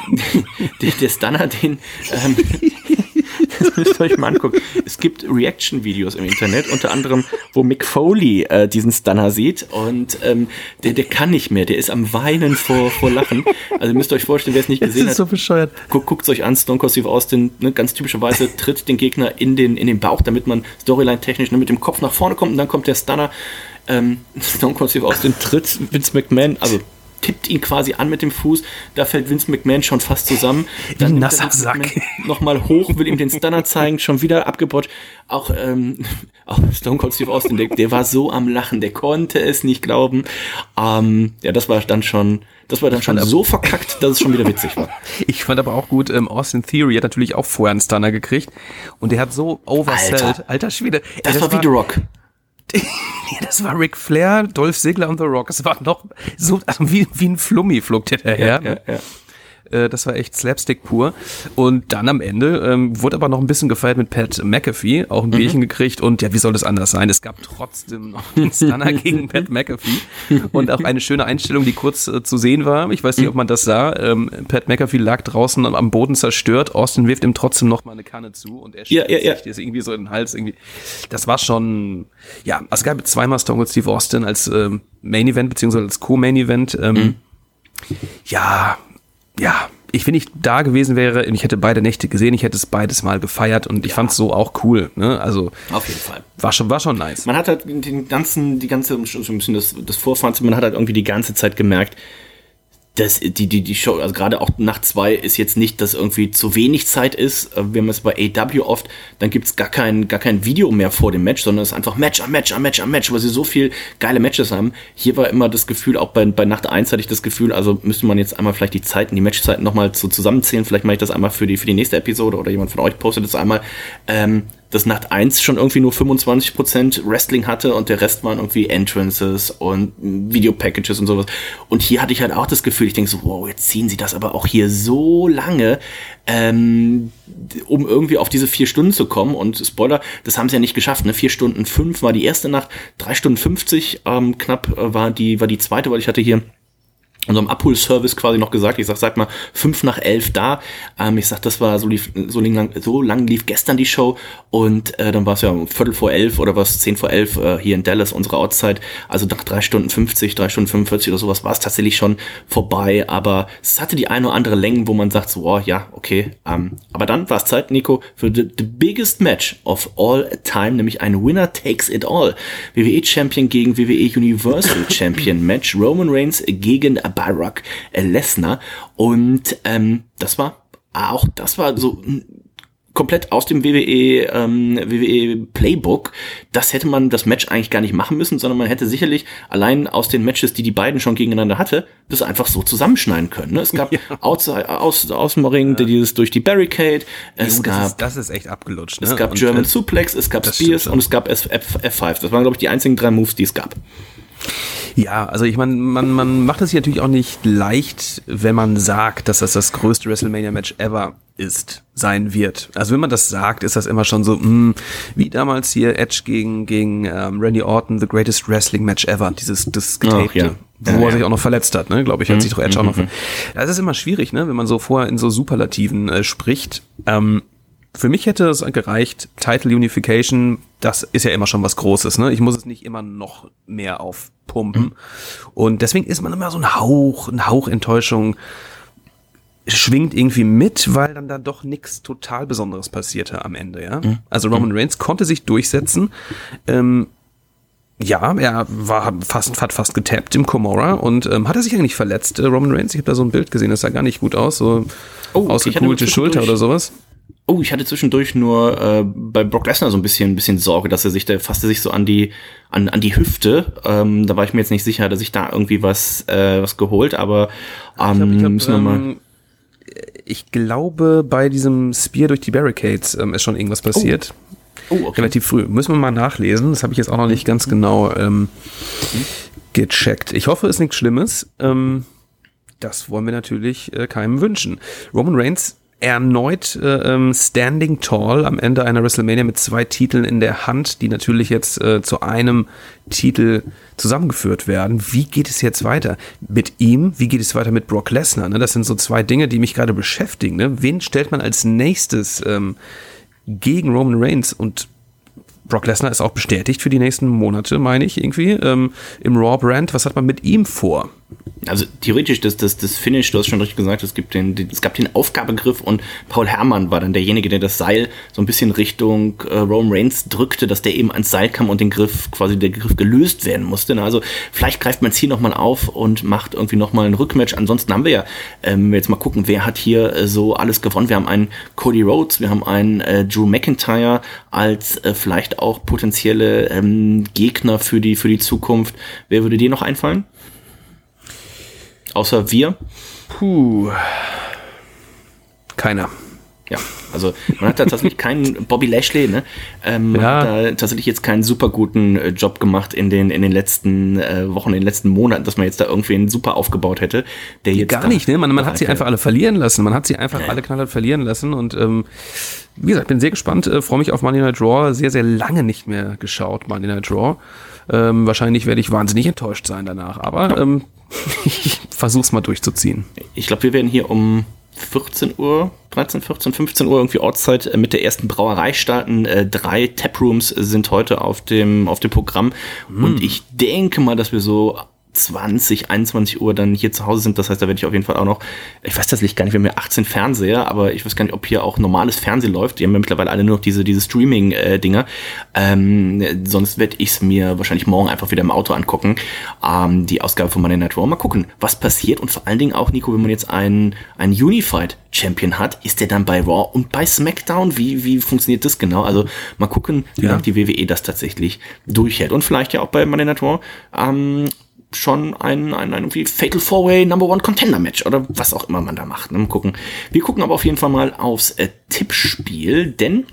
der, der Stunner, den ähm, das müsst ihr euch mal angucken. Es gibt Reaction-Videos im Internet, unter anderem, wo Mick Foley äh, diesen Stunner sieht und ähm, der, der kann nicht mehr, der ist am Weinen vor, vor Lachen. Also ihr müsst euch vorstellen, wer es nicht gesehen das ist hat. so bescheuert. Guckt, guckt euch an, Stone Cold Steve Austin, ne, ganz typischerweise tritt den Gegner in den, in den Bauch, damit man Storyline-technisch ne, mit dem Kopf nach vorne kommt und dann kommt der Stunner. Ähm, Stone Cold Steve Austin tritt Vince McMahon, also tippt ihn quasi an mit dem Fuß. Da fällt Vince McMahon schon fast zusammen. Dann nasser Sack. Nochmal hoch, will ihm den Stunner zeigen, schon wieder abgebaut. Auch, ähm, auch Stone Cold Steve Austin, der, der war so am Lachen, der konnte es nicht glauben. Ähm, ja, das war dann schon, das war dann schon so verkackt, dass es schon wieder witzig war. Ich fand aber auch gut, ähm, Austin Theory hat natürlich auch vorher einen Stunner gekriegt und der hat so oversellt. Alter, alter Schwede. Das, das war wie The Rock. das war Ric Flair, Dolph Ziggler und The Rock. Es war noch so, also wie, wie ein Flummi flog der daher. Ja, ja, ja. Äh, das war echt Slapstick pur. Und dann am Ende ähm, wurde aber noch ein bisschen gefeiert mit Pat McAfee, auch ein mhm. Bierchen gekriegt und ja, wie soll das anders sein? Es gab trotzdem noch einen Stunner gegen Pat McAfee und auch eine schöne Einstellung, die kurz äh, zu sehen war. Ich weiß nicht, ob man das sah. Ähm, Pat McAfee lag draußen am Boden zerstört. Austin wirft ihm trotzdem noch mal eine Kanne zu und er ja, ja, ja. sich irgendwie so in den Hals irgendwie. Das war schon, ja, also es gab zweimal Stone Cold Steve Austin als ähm, Main Event beziehungsweise als Co-Main Event. Ähm, mhm. Ja, ja, ich, wenn ich da gewesen wäre, ich hätte beide Nächte gesehen, ich hätte es beides mal gefeiert und ich ja. fand es so auch cool. Ne? Also auf jeden Fall. War schon, war schon nice. Man hat halt den ganzen, die ganze, so ein bisschen das, das Vorfahren, man hat halt irgendwie die ganze Zeit gemerkt, das, die, die, die Show, also gerade auch nach zwei ist jetzt nicht, dass irgendwie zu wenig Zeit ist. Äh, wir haben es bei AW oft, dann gibt's gar kein, gar kein Video mehr vor dem Match, sondern es ist einfach Match am Match am Match am Match, weil sie so viel geile Matches haben. Hier war immer das Gefühl, auch bei, bei Nacht 1 hatte ich das Gefühl, also müsste man jetzt einmal vielleicht die Zeiten, die Matchzeiten nochmal so zusammenzählen. Vielleicht mache ich das einmal für die, für die nächste Episode oder jemand von euch postet das einmal. Ähm, dass Nacht 1 schon irgendwie nur 25% Wrestling hatte und der Rest waren irgendwie Entrances und Videopackages und sowas. Und hier hatte ich halt auch das Gefühl, ich denke so, wow, jetzt ziehen sie das aber auch hier so lange, ähm, um irgendwie auf diese vier Stunden zu kommen. Und Spoiler, das haben sie ja nicht geschafft. Ne? Vier Stunden fünf war die erste Nacht, drei Stunden 50 ähm, knapp äh, war die, war die zweite, weil ich hatte hier unserem Abholservice quasi noch gesagt, ich sag, sag mal, fünf nach elf da. Ähm, ich sag, das war so lief, so lang, so lang lief gestern die Show und äh, dann war es ja Viertel vor elf oder was, zehn vor elf äh, hier in Dallas, unsere Ortszeit. Also nach drei Stunden 50, drei Stunden 45 oder sowas war es tatsächlich schon vorbei, aber es hatte die eine oder andere Längen, wo man sagt so, oh ja, okay. Ähm, aber dann war es Zeit, Nico, für the, the biggest match of all time, nämlich ein Winner takes it all. WWE Champion gegen WWE Universal Champion Match. Roman Reigns gegen Barack Lesnar. Und ähm, das war auch, das war so komplett aus dem WWE, ähm, WWE Playbook. Das hätte man das Match eigentlich gar nicht machen müssen, sondern man hätte sicherlich allein aus den Matches, die die beiden schon gegeneinander hatte, das einfach so zusammenschneiden können. Ne? Es gab ja. aus, aus, aus dem Ring ja. dieses durch die Barricade. Es jo, gab, das ist, das ist echt abgelutscht. Ne? Es gab und, German äh, Suplex, es gab Spears und es gab F, F, F5. Das waren, glaube ich, die einzigen drei Moves, die es gab. Ja, also ich meine, man, man macht es sich natürlich auch nicht leicht, wenn man sagt, dass das das größte WrestleMania-Match ever ist, sein wird. Also wenn man das sagt, ist das immer schon so, mh, hm, wie damals hier Edge gegen, gegen ähm, Randy Orton, the greatest wrestling match ever, dieses das getapte, ja. wo ja, er ja. sich auch noch verletzt hat, ne? Glaube ich, hat mhm. sich doch Edge mhm. auch noch. Mhm. Das ist immer schwierig, ne? Wenn man so vorher in so Superlativen äh, spricht. Ähm, für mich hätte es gereicht, Title Unification, das ist ja immer schon was Großes, ne? Ich muss es nicht immer noch mehr aufpumpen. Mhm. Und deswegen ist man immer so ein Hauch, ein Hauch Enttäuschung schwingt irgendwie mit, weil dann da doch nichts total Besonderes passierte am Ende, ja. Mhm. Also Roman mhm. Reigns konnte sich durchsetzen. Ähm, ja, er war fast, hat fast getappt im Komora und ähm, hat er sich eigentlich verletzt, äh, Roman Reigns? Ich habe da so ein Bild gesehen, das sah gar nicht gut aus, so oh, ausgekugelte Schulter oder sowas. Oh, ich hatte zwischendurch nur äh, bei Brock Lesnar so ein bisschen, ein bisschen Sorge, dass er sich, der fasste sich so an die, an, an die Hüfte. Ähm, da war ich mir jetzt nicht sicher, dass ich da irgendwie was, äh, was geholt, aber ähm, ich, glaub, ich, glaub, müssen wir mal. Ähm, ich glaube, bei diesem Spear durch die Barricades ähm, ist schon irgendwas passiert. Oh. Oh, okay. Relativ früh. Müssen wir mal nachlesen. Das habe ich jetzt auch noch nicht ganz genau ähm, gecheckt. Ich hoffe, es ist nichts Schlimmes. Ähm, das wollen wir natürlich äh, keinem wünschen. Roman Reigns erneut äh, ähm, Standing Tall am Ende einer WrestleMania mit zwei Titeln in der Hand, die natürlich jetzt äh, zu einem Titel zusammengeführt werden. Wie geht es jetzt weiter mit ihm? Wie geht es weiter mit Brock Lesnar? Ne? Das sind so zwei Dinge, die mich gerade beschäftigen. Ne? Wen stellt man als nächstes ähm, gegen Roman Reigns? Und Brock Lesnar ist auch bestätigt für die nächsten Monate, meine ich, irgendwie, ähm, im Raw-Brand. Was hat man mit ihm vor? Also theoretisch, das, das, das Finish, du hast schon richtig gesagt, es, gibt den, den, es gab den Aufgabegriff und Paul Herrmann war dann derjenige, der das Seil so ein bisschen Richtung äh, Roman Reigns drückte, dass der eben ans Seil kam und den Griff, quasi der Griff gelöst werden musste. Also vielleicht greift man es hier nochmal auf und macht irgendwie nochmal ein Rückmatch. Ansonsten haben wir ja, ähm, jetzt mal gucken, wer hat hier äh, so alles gewonnen. Wir haben einen Cody Rhodes, wir haben einen äh, Drew McIntyre als äh, vielleicht auch potenzielle ähm, Gegner für die, für die Zukunft. Wer würde dir noch einfallen? Außer wir? Puh. Keiner. Ja, also man hat da tatsächlich keinen Bobby Lashley, ne? Ähm, man ja. hat da tatsächlich jetzt keinen super guten äh, Job gemacht in den in den letzten äh, Wochen, in den letzten Monaten, dass man jetzt da irgendwie einen super aufgebaut hätte. Der jetzt Gar nicht, ne? Man, man hat sie einfach alle verlieren lassen. Man hat sie einfach ja. alle knallhart verlieren lassen und ähm, wie gesagt, bin sehr gespannt, äh, freue mich auf Money Night Draw. Sehr, sehr lange nicht mehr geschaut, Money Night Draw. Ähm, wahrscheinlich werde ich wahnsinnig enttäuscht sein danach, aber ähm, ich versuch's mal durchzuziehen. Ich glaube, wir werden hier um 14 Uhr, 13, 14, 15 Uhr irgendwie Ortszeit äh, mit der ersten Brauerei starten. Äh, drei Taprooms sind heute auf dem, auf dem Programm. Mm. Und ich denke mal, dass wir so 20, 21 Uhr dann hier zu Hause sind. Das heißt, da werde ich auf jeden Fall auch noch, ich weiß tatsächlich gar nicht, wir haben ja 18 Fernseher, aber ich weiß gar nicht, ob hier auch normales Fernsehen läuft. Die haben ja mittlerweile alle nur noch diese, diese Streaming-Dinger. Ähm, sonst werde ich es mir wahrscheinlich morgen einfach wieder im Auto angucken. Ähm, die Ausgabe von Monday Night Raw. Mal gucken, was passiert. Und vor allen Dingen auch, Nico, wenn man jetzt einen, einen Unified Champion hat, ist der dann bei Raw und bei SmackDown? Wie, wie funktioniert das genau? Also mal gucken, wie ja. lange die WWE das tatsächlich durchhält. Und vielleicht ja auch bei Monday Night Raw ähm, schon ein, ein, ein irgendwie Fatal Four Way Number One Contender Match oder was auch immer man da macht. Ne? Mal gucken. Wir gucken aber auf jeden Fall mal aufs äh, Tippspiel, denn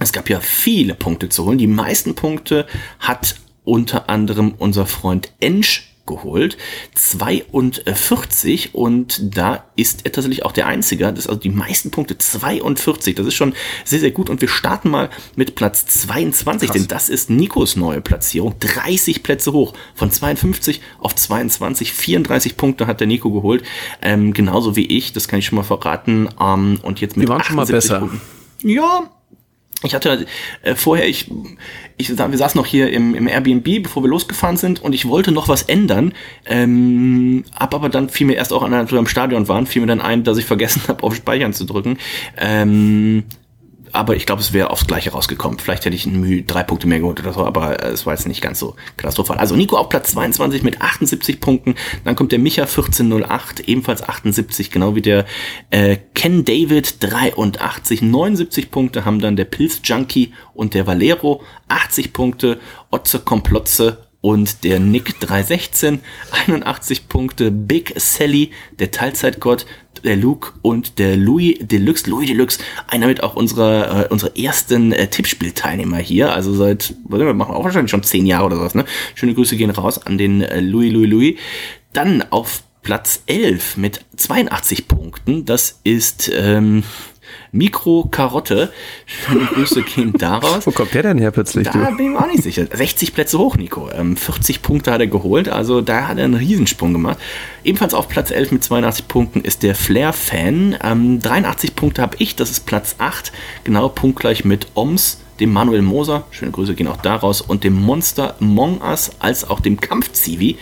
Es gab ja viele Punkte zu holen. Die meisten Punkte hat unter anderem unser Freund Ensch geholt. 42 und da ist er tatsächlich auch der Einzige. Das ist also die meisten Punkte 42. Das ist schon sehr, sehr gut. Und wir starten mal mit Platz 22, Krass. denn das ist Nikos neue Platzierung. 30 Plätze hoch. Von 52 auf 22. 34 Punkte hat der Nico geholt. Ähm, genauso wie ich, das kann ich schon mal verraten. Ähm, und jetzt mit Wir waren schon mal besser. Punkten. Ja, ich hatte äh, vorher, ich, ich, wir saßen noch hier im, im Airbnb, bevor wir losgefahren sind, und ich wollte noch was ändern. Ähm, hab aber dann fiel mir erst auch an, als wir im Stadion waren, fiel mir dann ein, dass ich vergessen habe, auf Speichern zu drücken. Ähm, aber ich glaube, es wäre aufs Gleiche rausgekommen. Vielleicht hätte ich ein Mühe drei Punkte mehr geholt oder so, aber äh, es war jetzt nicht ganz so katastrophal. Also Nico auf Platz 22 mit 78 Punkten. Dann kommt der Micha 1408, ebenfalls 78, genau wie der äh, Ken David 83. 79 Punkte haben dann der Pilz Junkie und der Valero. 80 Punkte. Otze Komplotze und der Nick 316, 81 Punkte, Big Sally, der Teilzeitgott, der Luke und der Louis Deluxe, Louis Deluxe, einer mit auch unserer, äh, unserer ersten äh, Tippspielteilnehmer hier, also seit, wir machen auch wahrscheinlich schon zehn Jahre oder sowas, ne? Schöne Grüße gehen raus an den äh, Louis, Louis, Louis. Dann auf Platz 11 mit 82 Punkten, das ist, ähm, Mikro-Karotte. Schöne Grüße gehen daraus. Wo kommt der denn her plötzlich? Da du? bin ich mir auch nicht sicher. 60 Plätze hoch, Nico. 40 ähm, Punkte hat er geholt, also da hat er einen Riesensprung gemacht. Ebenfalls auf Platz 11 mit 82 Punkten ist der Flair-Fan. 83 ähm, Punkte habe ich, das ist Platz 8. Genau punktgleich mit Oms dem Manuel Moser, schöne Grüße gehen auch daraus, und dem Monster Among Us, als auch dem Kampf-Zivi.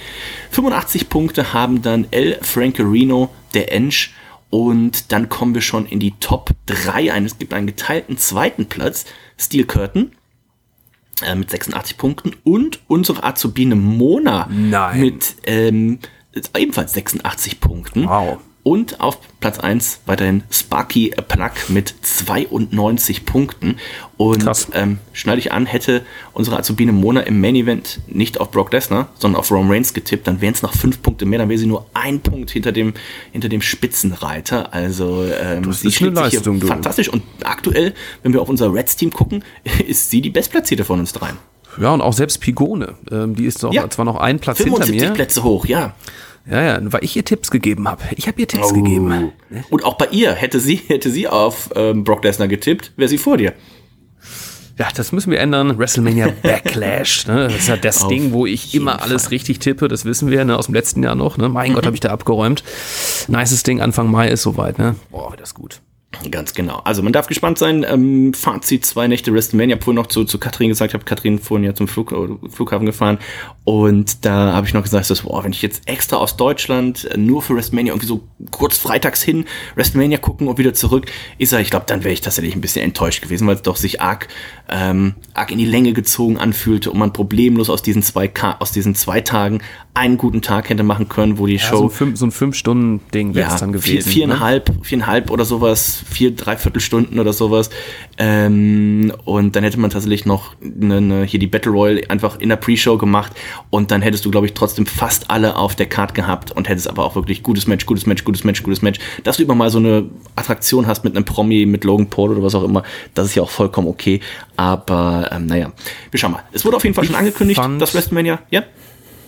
85 Punkte haben dann El Frankerino, der Ensch und dann kommen wir schon in die Top 3 ein. Es gibt einen geteilten zweiten Platz, Steel Curtain äh, mit 86 Punkten und unsere Azubine Mona Nein. mit ähm, ebenfalls 86 Punkten. Wow. Und auf Platz 1 weiterhin Sparky Plug mit 92 Punkten. Und ähm, schneide ich an, hätte unsere Azubine Mona im Main Event nicht auf Brock Lesnar, sondern auf Roman Reigns getippt, dann wären es noch fünf Punkte mehr, dann wäre sie nur ein Punkt hinter dem, hinter dem Spitzenreiter. Also ähm, das sie ist eine Leistung, du. fantastisch. Und aktuell, wenn wir auf unser Reds-Team gucken, ist sie die Bestplatzierte von uns dreien. Ja, und auch selbst Pigone, ähm, die ist doch ja. zwar noch einen Platz hinter mir. Plätze hoch, ja. Ja, ja, weil ich ihr Tipps gegeben habe. Ich habe ihr Tipps oh. gegeben. Ne? Und auch bei ihr, hätte sie, hätte sie auf ähm, Brock Lesnar getippt, wäre sie vor dir. Ja, das müssen wir ändern. WrestleMania Backlash. Ne? Das ist ja das auf Ding, wo ich immer alles Fall. richtig tippe. Das wissen wir ne? aus dem letzten Jahr noch. Ne? Mein mhm. Gott, habe ich da abgeräumt. Nices Ding, Anfang Mai ist soweit. Ne? Boah, das ist gut. Ganz genau. Also man darf gespannt sein. Ähm, Fazit zwei Nächte WrestleMania. Vorhin noch zu, zu Katrin gesagt, ich habe Katrin vorhin ja zum Flug, äh, Flughafen gefahren und da habe ich noch gesagt, dass, boah, wenn ich jetzt extra aus Deutschland äh, nur für WrestleMania irgendwie so kurz freitags hin WrestleMania gucken und wieder zurück, ist er, ich glaube, dann wäre ich tatsächlich ein bisschen enttäuscht gewesen, weil es doch sich arg, ähm, arg in die Länge gezogen anfühlte und man problemlos aus diesen zwei aus diesen zwei Tagen einen guten Tag hätte machen können, wo die ja, Show. So ein, fünf, so ein fünf Stunden Ding wäre ja, es dann gewesen. Vier, viereinhalb, ne? viereinhalb oder sowas, vier, dreiviertel Stunden oder sowas. Ähm, und dann hätte man tatsächlich noch eine, eine, hier die Battle Royale einfach in der Pre-Show gemacht und dann hättest du, glaube ich, trotzdem fast alle auf der Card gehabt und hättest aber auch wirklich gutes Match, gutes Match, gutes Match, gutes Match. Dass du immer mal so eine Attraktion hast mit einem Promi, mit Logan Paul oder was auch immer, das ist ja auch vollkommen okay. Aber ähm, naja, wir schauen mal. Es wurde auf jeden Fall schon angekündigt, das WrestleMania, ja?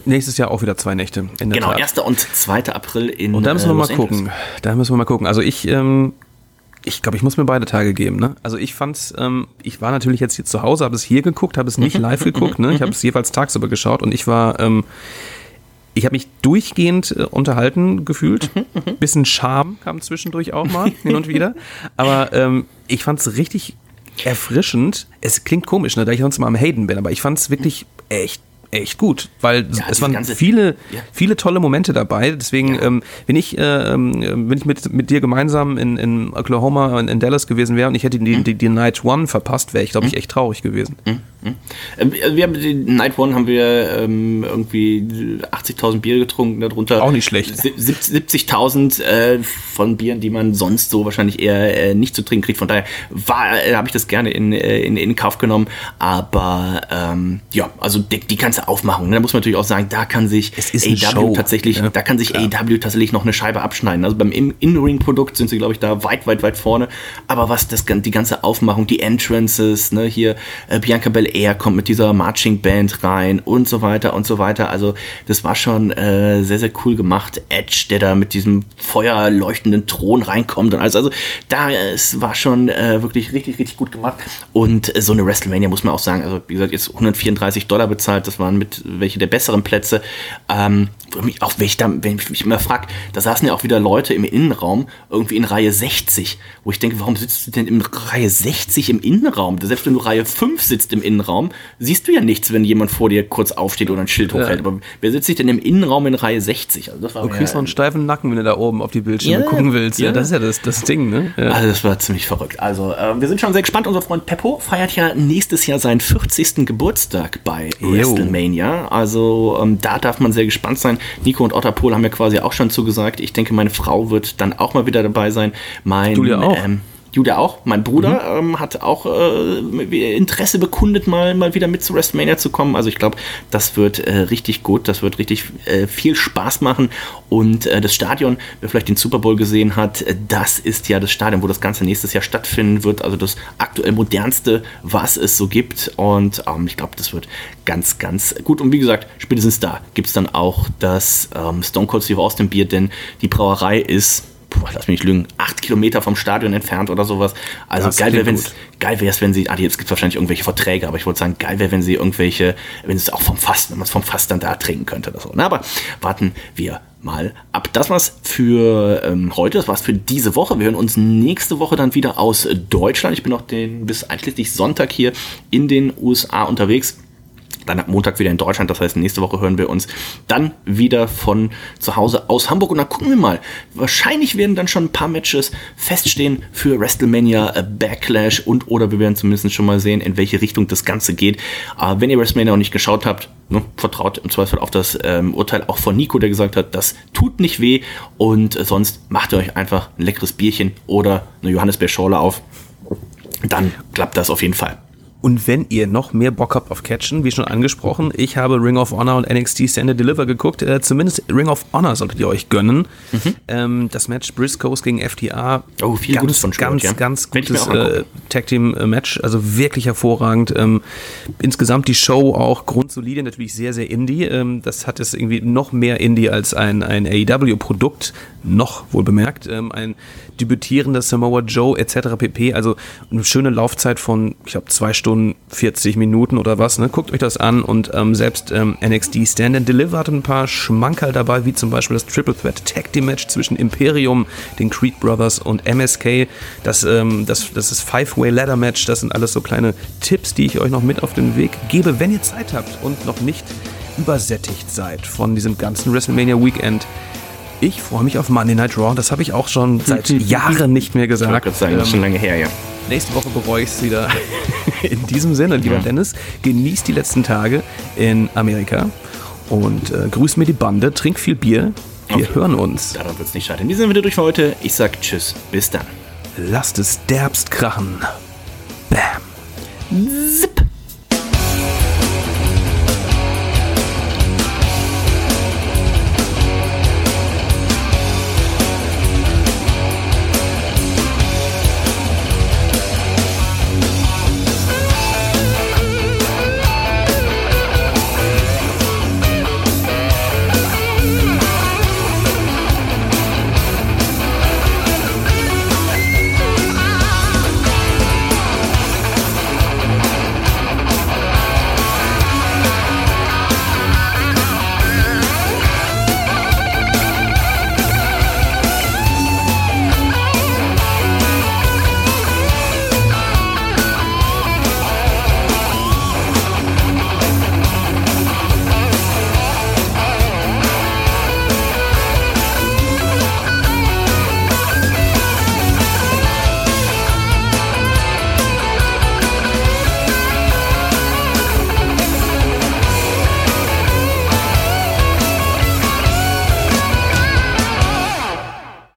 Nächstes Jahr auch wieder zwei Nächte. genau, Tat. 1. und 2. April in Und da müssen wir äh, mal gucken. Da müssen wir mal gucken. Also ich, ähm, ich glaube, ich muss mir beide Tage geben. Ne? Also ich fand's, ähm, ich war natürlich jetzt hier zu Hause, habe es hier geguckt, habe es nicht live geguckt. Ne? Ich habe es jeweils tagsüber geschaut und ich war, ähm, ich habe mich durchgehend äh, unterhalten gefühlt. Bisschen Charme kam zwischendurch auch mal hin und wieder. Aber ähm, ich fand's richtig erfrischend. Es klingt komisch, ne, da ich sonst mal am Hayden bin, aber ich fand's wirklich echt echt gut, weil ja, es waren viele, ja. viele tolle Momente dabei. Deswegen, ja. ähm, wenn ich, äh, wenn ich mit, mit dir gemeinsam in, in Oklahoma und in Dallas gewesen wäre und ich hätte die, mhm. die, die Night One verpasst, wäre ich, glaube ich, mhm. echt traurig gewesen. Mhm. Hm? Äh, wir haben den Night One haben wir ähm, irgendwie 80.000 Bier getrunken, darunter auch nicht schlecht. 70.000 äh, von Bieren, die man sonst so wahrscheinlich eher äh, nicht zu trinken kriegt. Von daher war, äh, habe ich das gerne in, äh, in, in Kauf genommen. Aber ähm, ja, also die, die ganze Aufmachung, ne, da muss man natürlich auch sagen, da kann sich AW tatsächlich, ja. da kann sich ja. AW tatsächlich noch eine Scheibe abschneiden. Also beim In-Ring-Produkt sind sie, glaube ich, da weit, weit, weit vorne. Aber was das die ganze Aufmachung, die Entrances, ne, hier äh, Bianca Belair kommt mit dieser Marching Band rein und so weiter und so weiter. Also das war schon äh, sehr, sehr cool gemacht. Edge, der da mit diesem feuerleuchtenden Thron reinkommt und alles. Also da es war schon äh, wirklich richtig, richtig gut gemacht. Und äh, so eine WrestleMania muss man auch sagen, also wie gesagt, jetzt 134 Dollar bezahlt, das waren mit welche der besseren Plätze. Ähm, auch wenn ich, da, wenn ich mich immer frage, da saßen ja auch wieder Leute im Innenraum, irgendwie in Reihe 60, wo ich denke, warum sitzt du denn in Reihe 60 im Innenraum? Selbst wenn du Reihe 5 sitzt im Innenraum, siehst du ja nichts, wenn jemand vor dir kurz aufsteht oder ein Schild hochhält. Ja. Aber wer sitzt sich denn im Innenraum in Reihe 60? Also das war du kriegst noch einen steifen Nacken, wenn du da oben auf die Bildschirme ja, gucken willst. Ja. ja. das ist ja das, das Ding, ne? Ja. Also das war ziemlich verrückt. Also äh, wir sind schon sehr gespannt. Unser Freund Peppo feiert ja nächstes Jahr seinen 40. Geburtstag bei jo. WrestleMania. Also ähm, da darf man sehr gespannt sein. Nico und Otter Pol haben ja quasi auch schon zugesagt. Ich denke, meine Frau wird dann auch mal wieder dabei sein. Mein, du ja auch. Ähm, Jude auch. Mein Bruder mhm. ähm, hat auch äh, Interesse bekundet, mal, mal wieder mit zu WrestleMania zu kommen. Also ich glaube, das wird äh, richtig gut, das wird richtig äh, viel Spaß machen. Und äh, das Stadion, wer vielleicht den Super Bowl gesehen hat, äh, das ist ja das Stadion, wo das Ganze nächstes Jahr stattfinden wird. Also das aktuell modernste, was es so gibt. Und ähm, ich glaube, das wird ganz, ganz gut. Und wie gesagt, spätestens da gibt es dann auch das ähm, Stone Cold Steve Austin Bier, denn die Brauerei ist puh, lass mich nicht lügen, acht Kilometer vom Stadion entfernt oder sowas. Also das geil wäre, wenn es geil wäre, wenn sie, ah, jetzt gibt es wahrscheinlich irgendwelche Verträge, aber ich wollte sagen, geil wäre, wenn sie irgendwelche, wenn es auch vom Fass, wenn man es vom Fass dann da trinken könnte oder so. Na, aber warten wir mal ab. Das war's für ähm, heute, das war's für diese Woche. Wir hören uns nächste Woche dann wieder aus Deutschland. Ich bin noch den bis einschließlich Sonntag hier in den USA unterwegs dann ab Montag wieder in Deutschland. Das heißt, nächste Woche hören wir uns dann wieder von zu Hause aus Hamburg. Und dann gucken wir mal. Wahrscheinlich werden dann schon ein paar Matches feststehen für WrestleMania äh, Backlash und oder wir werden zumindest schon mal sehen, in welche Richtung das Ganze geht. Aber äh, wenn ihr WrestleMania noch nicht geschaut habt, ne, vertraut im Zweifel auf das ähm, Urteil auch von Nico, der gesagt hat, das tut nicht weh und sonst macht ihr euch einfach ein leckeres Bierchen oder eine Johannisbeerschorle auf. Dann klappt das auf jeden Fall. Und wenn ihr noch mehr Bock habt auf Catchen, wie schon angesprochen, ich habe Ring of Honor und NXT Stand and Deliver geguckt. Äh, zumindest Ring of Honor solltet ihr euch gönnen. Mhm. Ähm, das Match Briscoes gegen FTA. Oh, viel ganz, Gutes von Sport, ganz, ja. ganz gutes äh, Tag Team äh, Match. Also wirklich hervorragend. Ähm, insgesamt die Show auch grundsolide, natürlich sehr, sehr Indie. Ähm, das hat es irgendwie noch mehr Indie als ein, ein AEW-Produkt. Noch wohl bemerkt. Ähm, ein debütierender Samoa Joe etc. pp. Also eine schöne Laufzeit von, ich glaube, zwei Stunden Stunden 40 Minuten oder was. Ne? Guckt euch das an und ähm, selbst ähm, NXT Stand and Deliver hatte ein paar Schmankerl dabei, wie zum Beispiel das Triple Threat Tag Team Match zwischen Imperium, den Creed Brothers und MSK. Das, ähm, das, das ist Five-Way Ladder Match. Das sind alles so kleine Tipps, die ich euch noch mit auf den Weg gebe, wenn ihr Zeit habt und noch nicht übersättigt seid von diesem ganzen WrestleMania Weekend. Ich freue mich auf Monday Night Raw. Das habe ich auch schon seit Jahren nicht mehr gesagt. Ich sagen, das ist schon lange her, ja. Nächste Woche bereue ich es wieder. In diesem Sinne, lieber ja. Dennis, genießt die letzten Tage in Amerika und äh, grüß mir die Bande, trink viel Bier. Wir okay. hören uns. Daran wird es nicht scheitern. Wir sind wieder durch für heute. Ich sag Tschüss. Bis dann. Lasst es derbst krachen. Bam. Zip.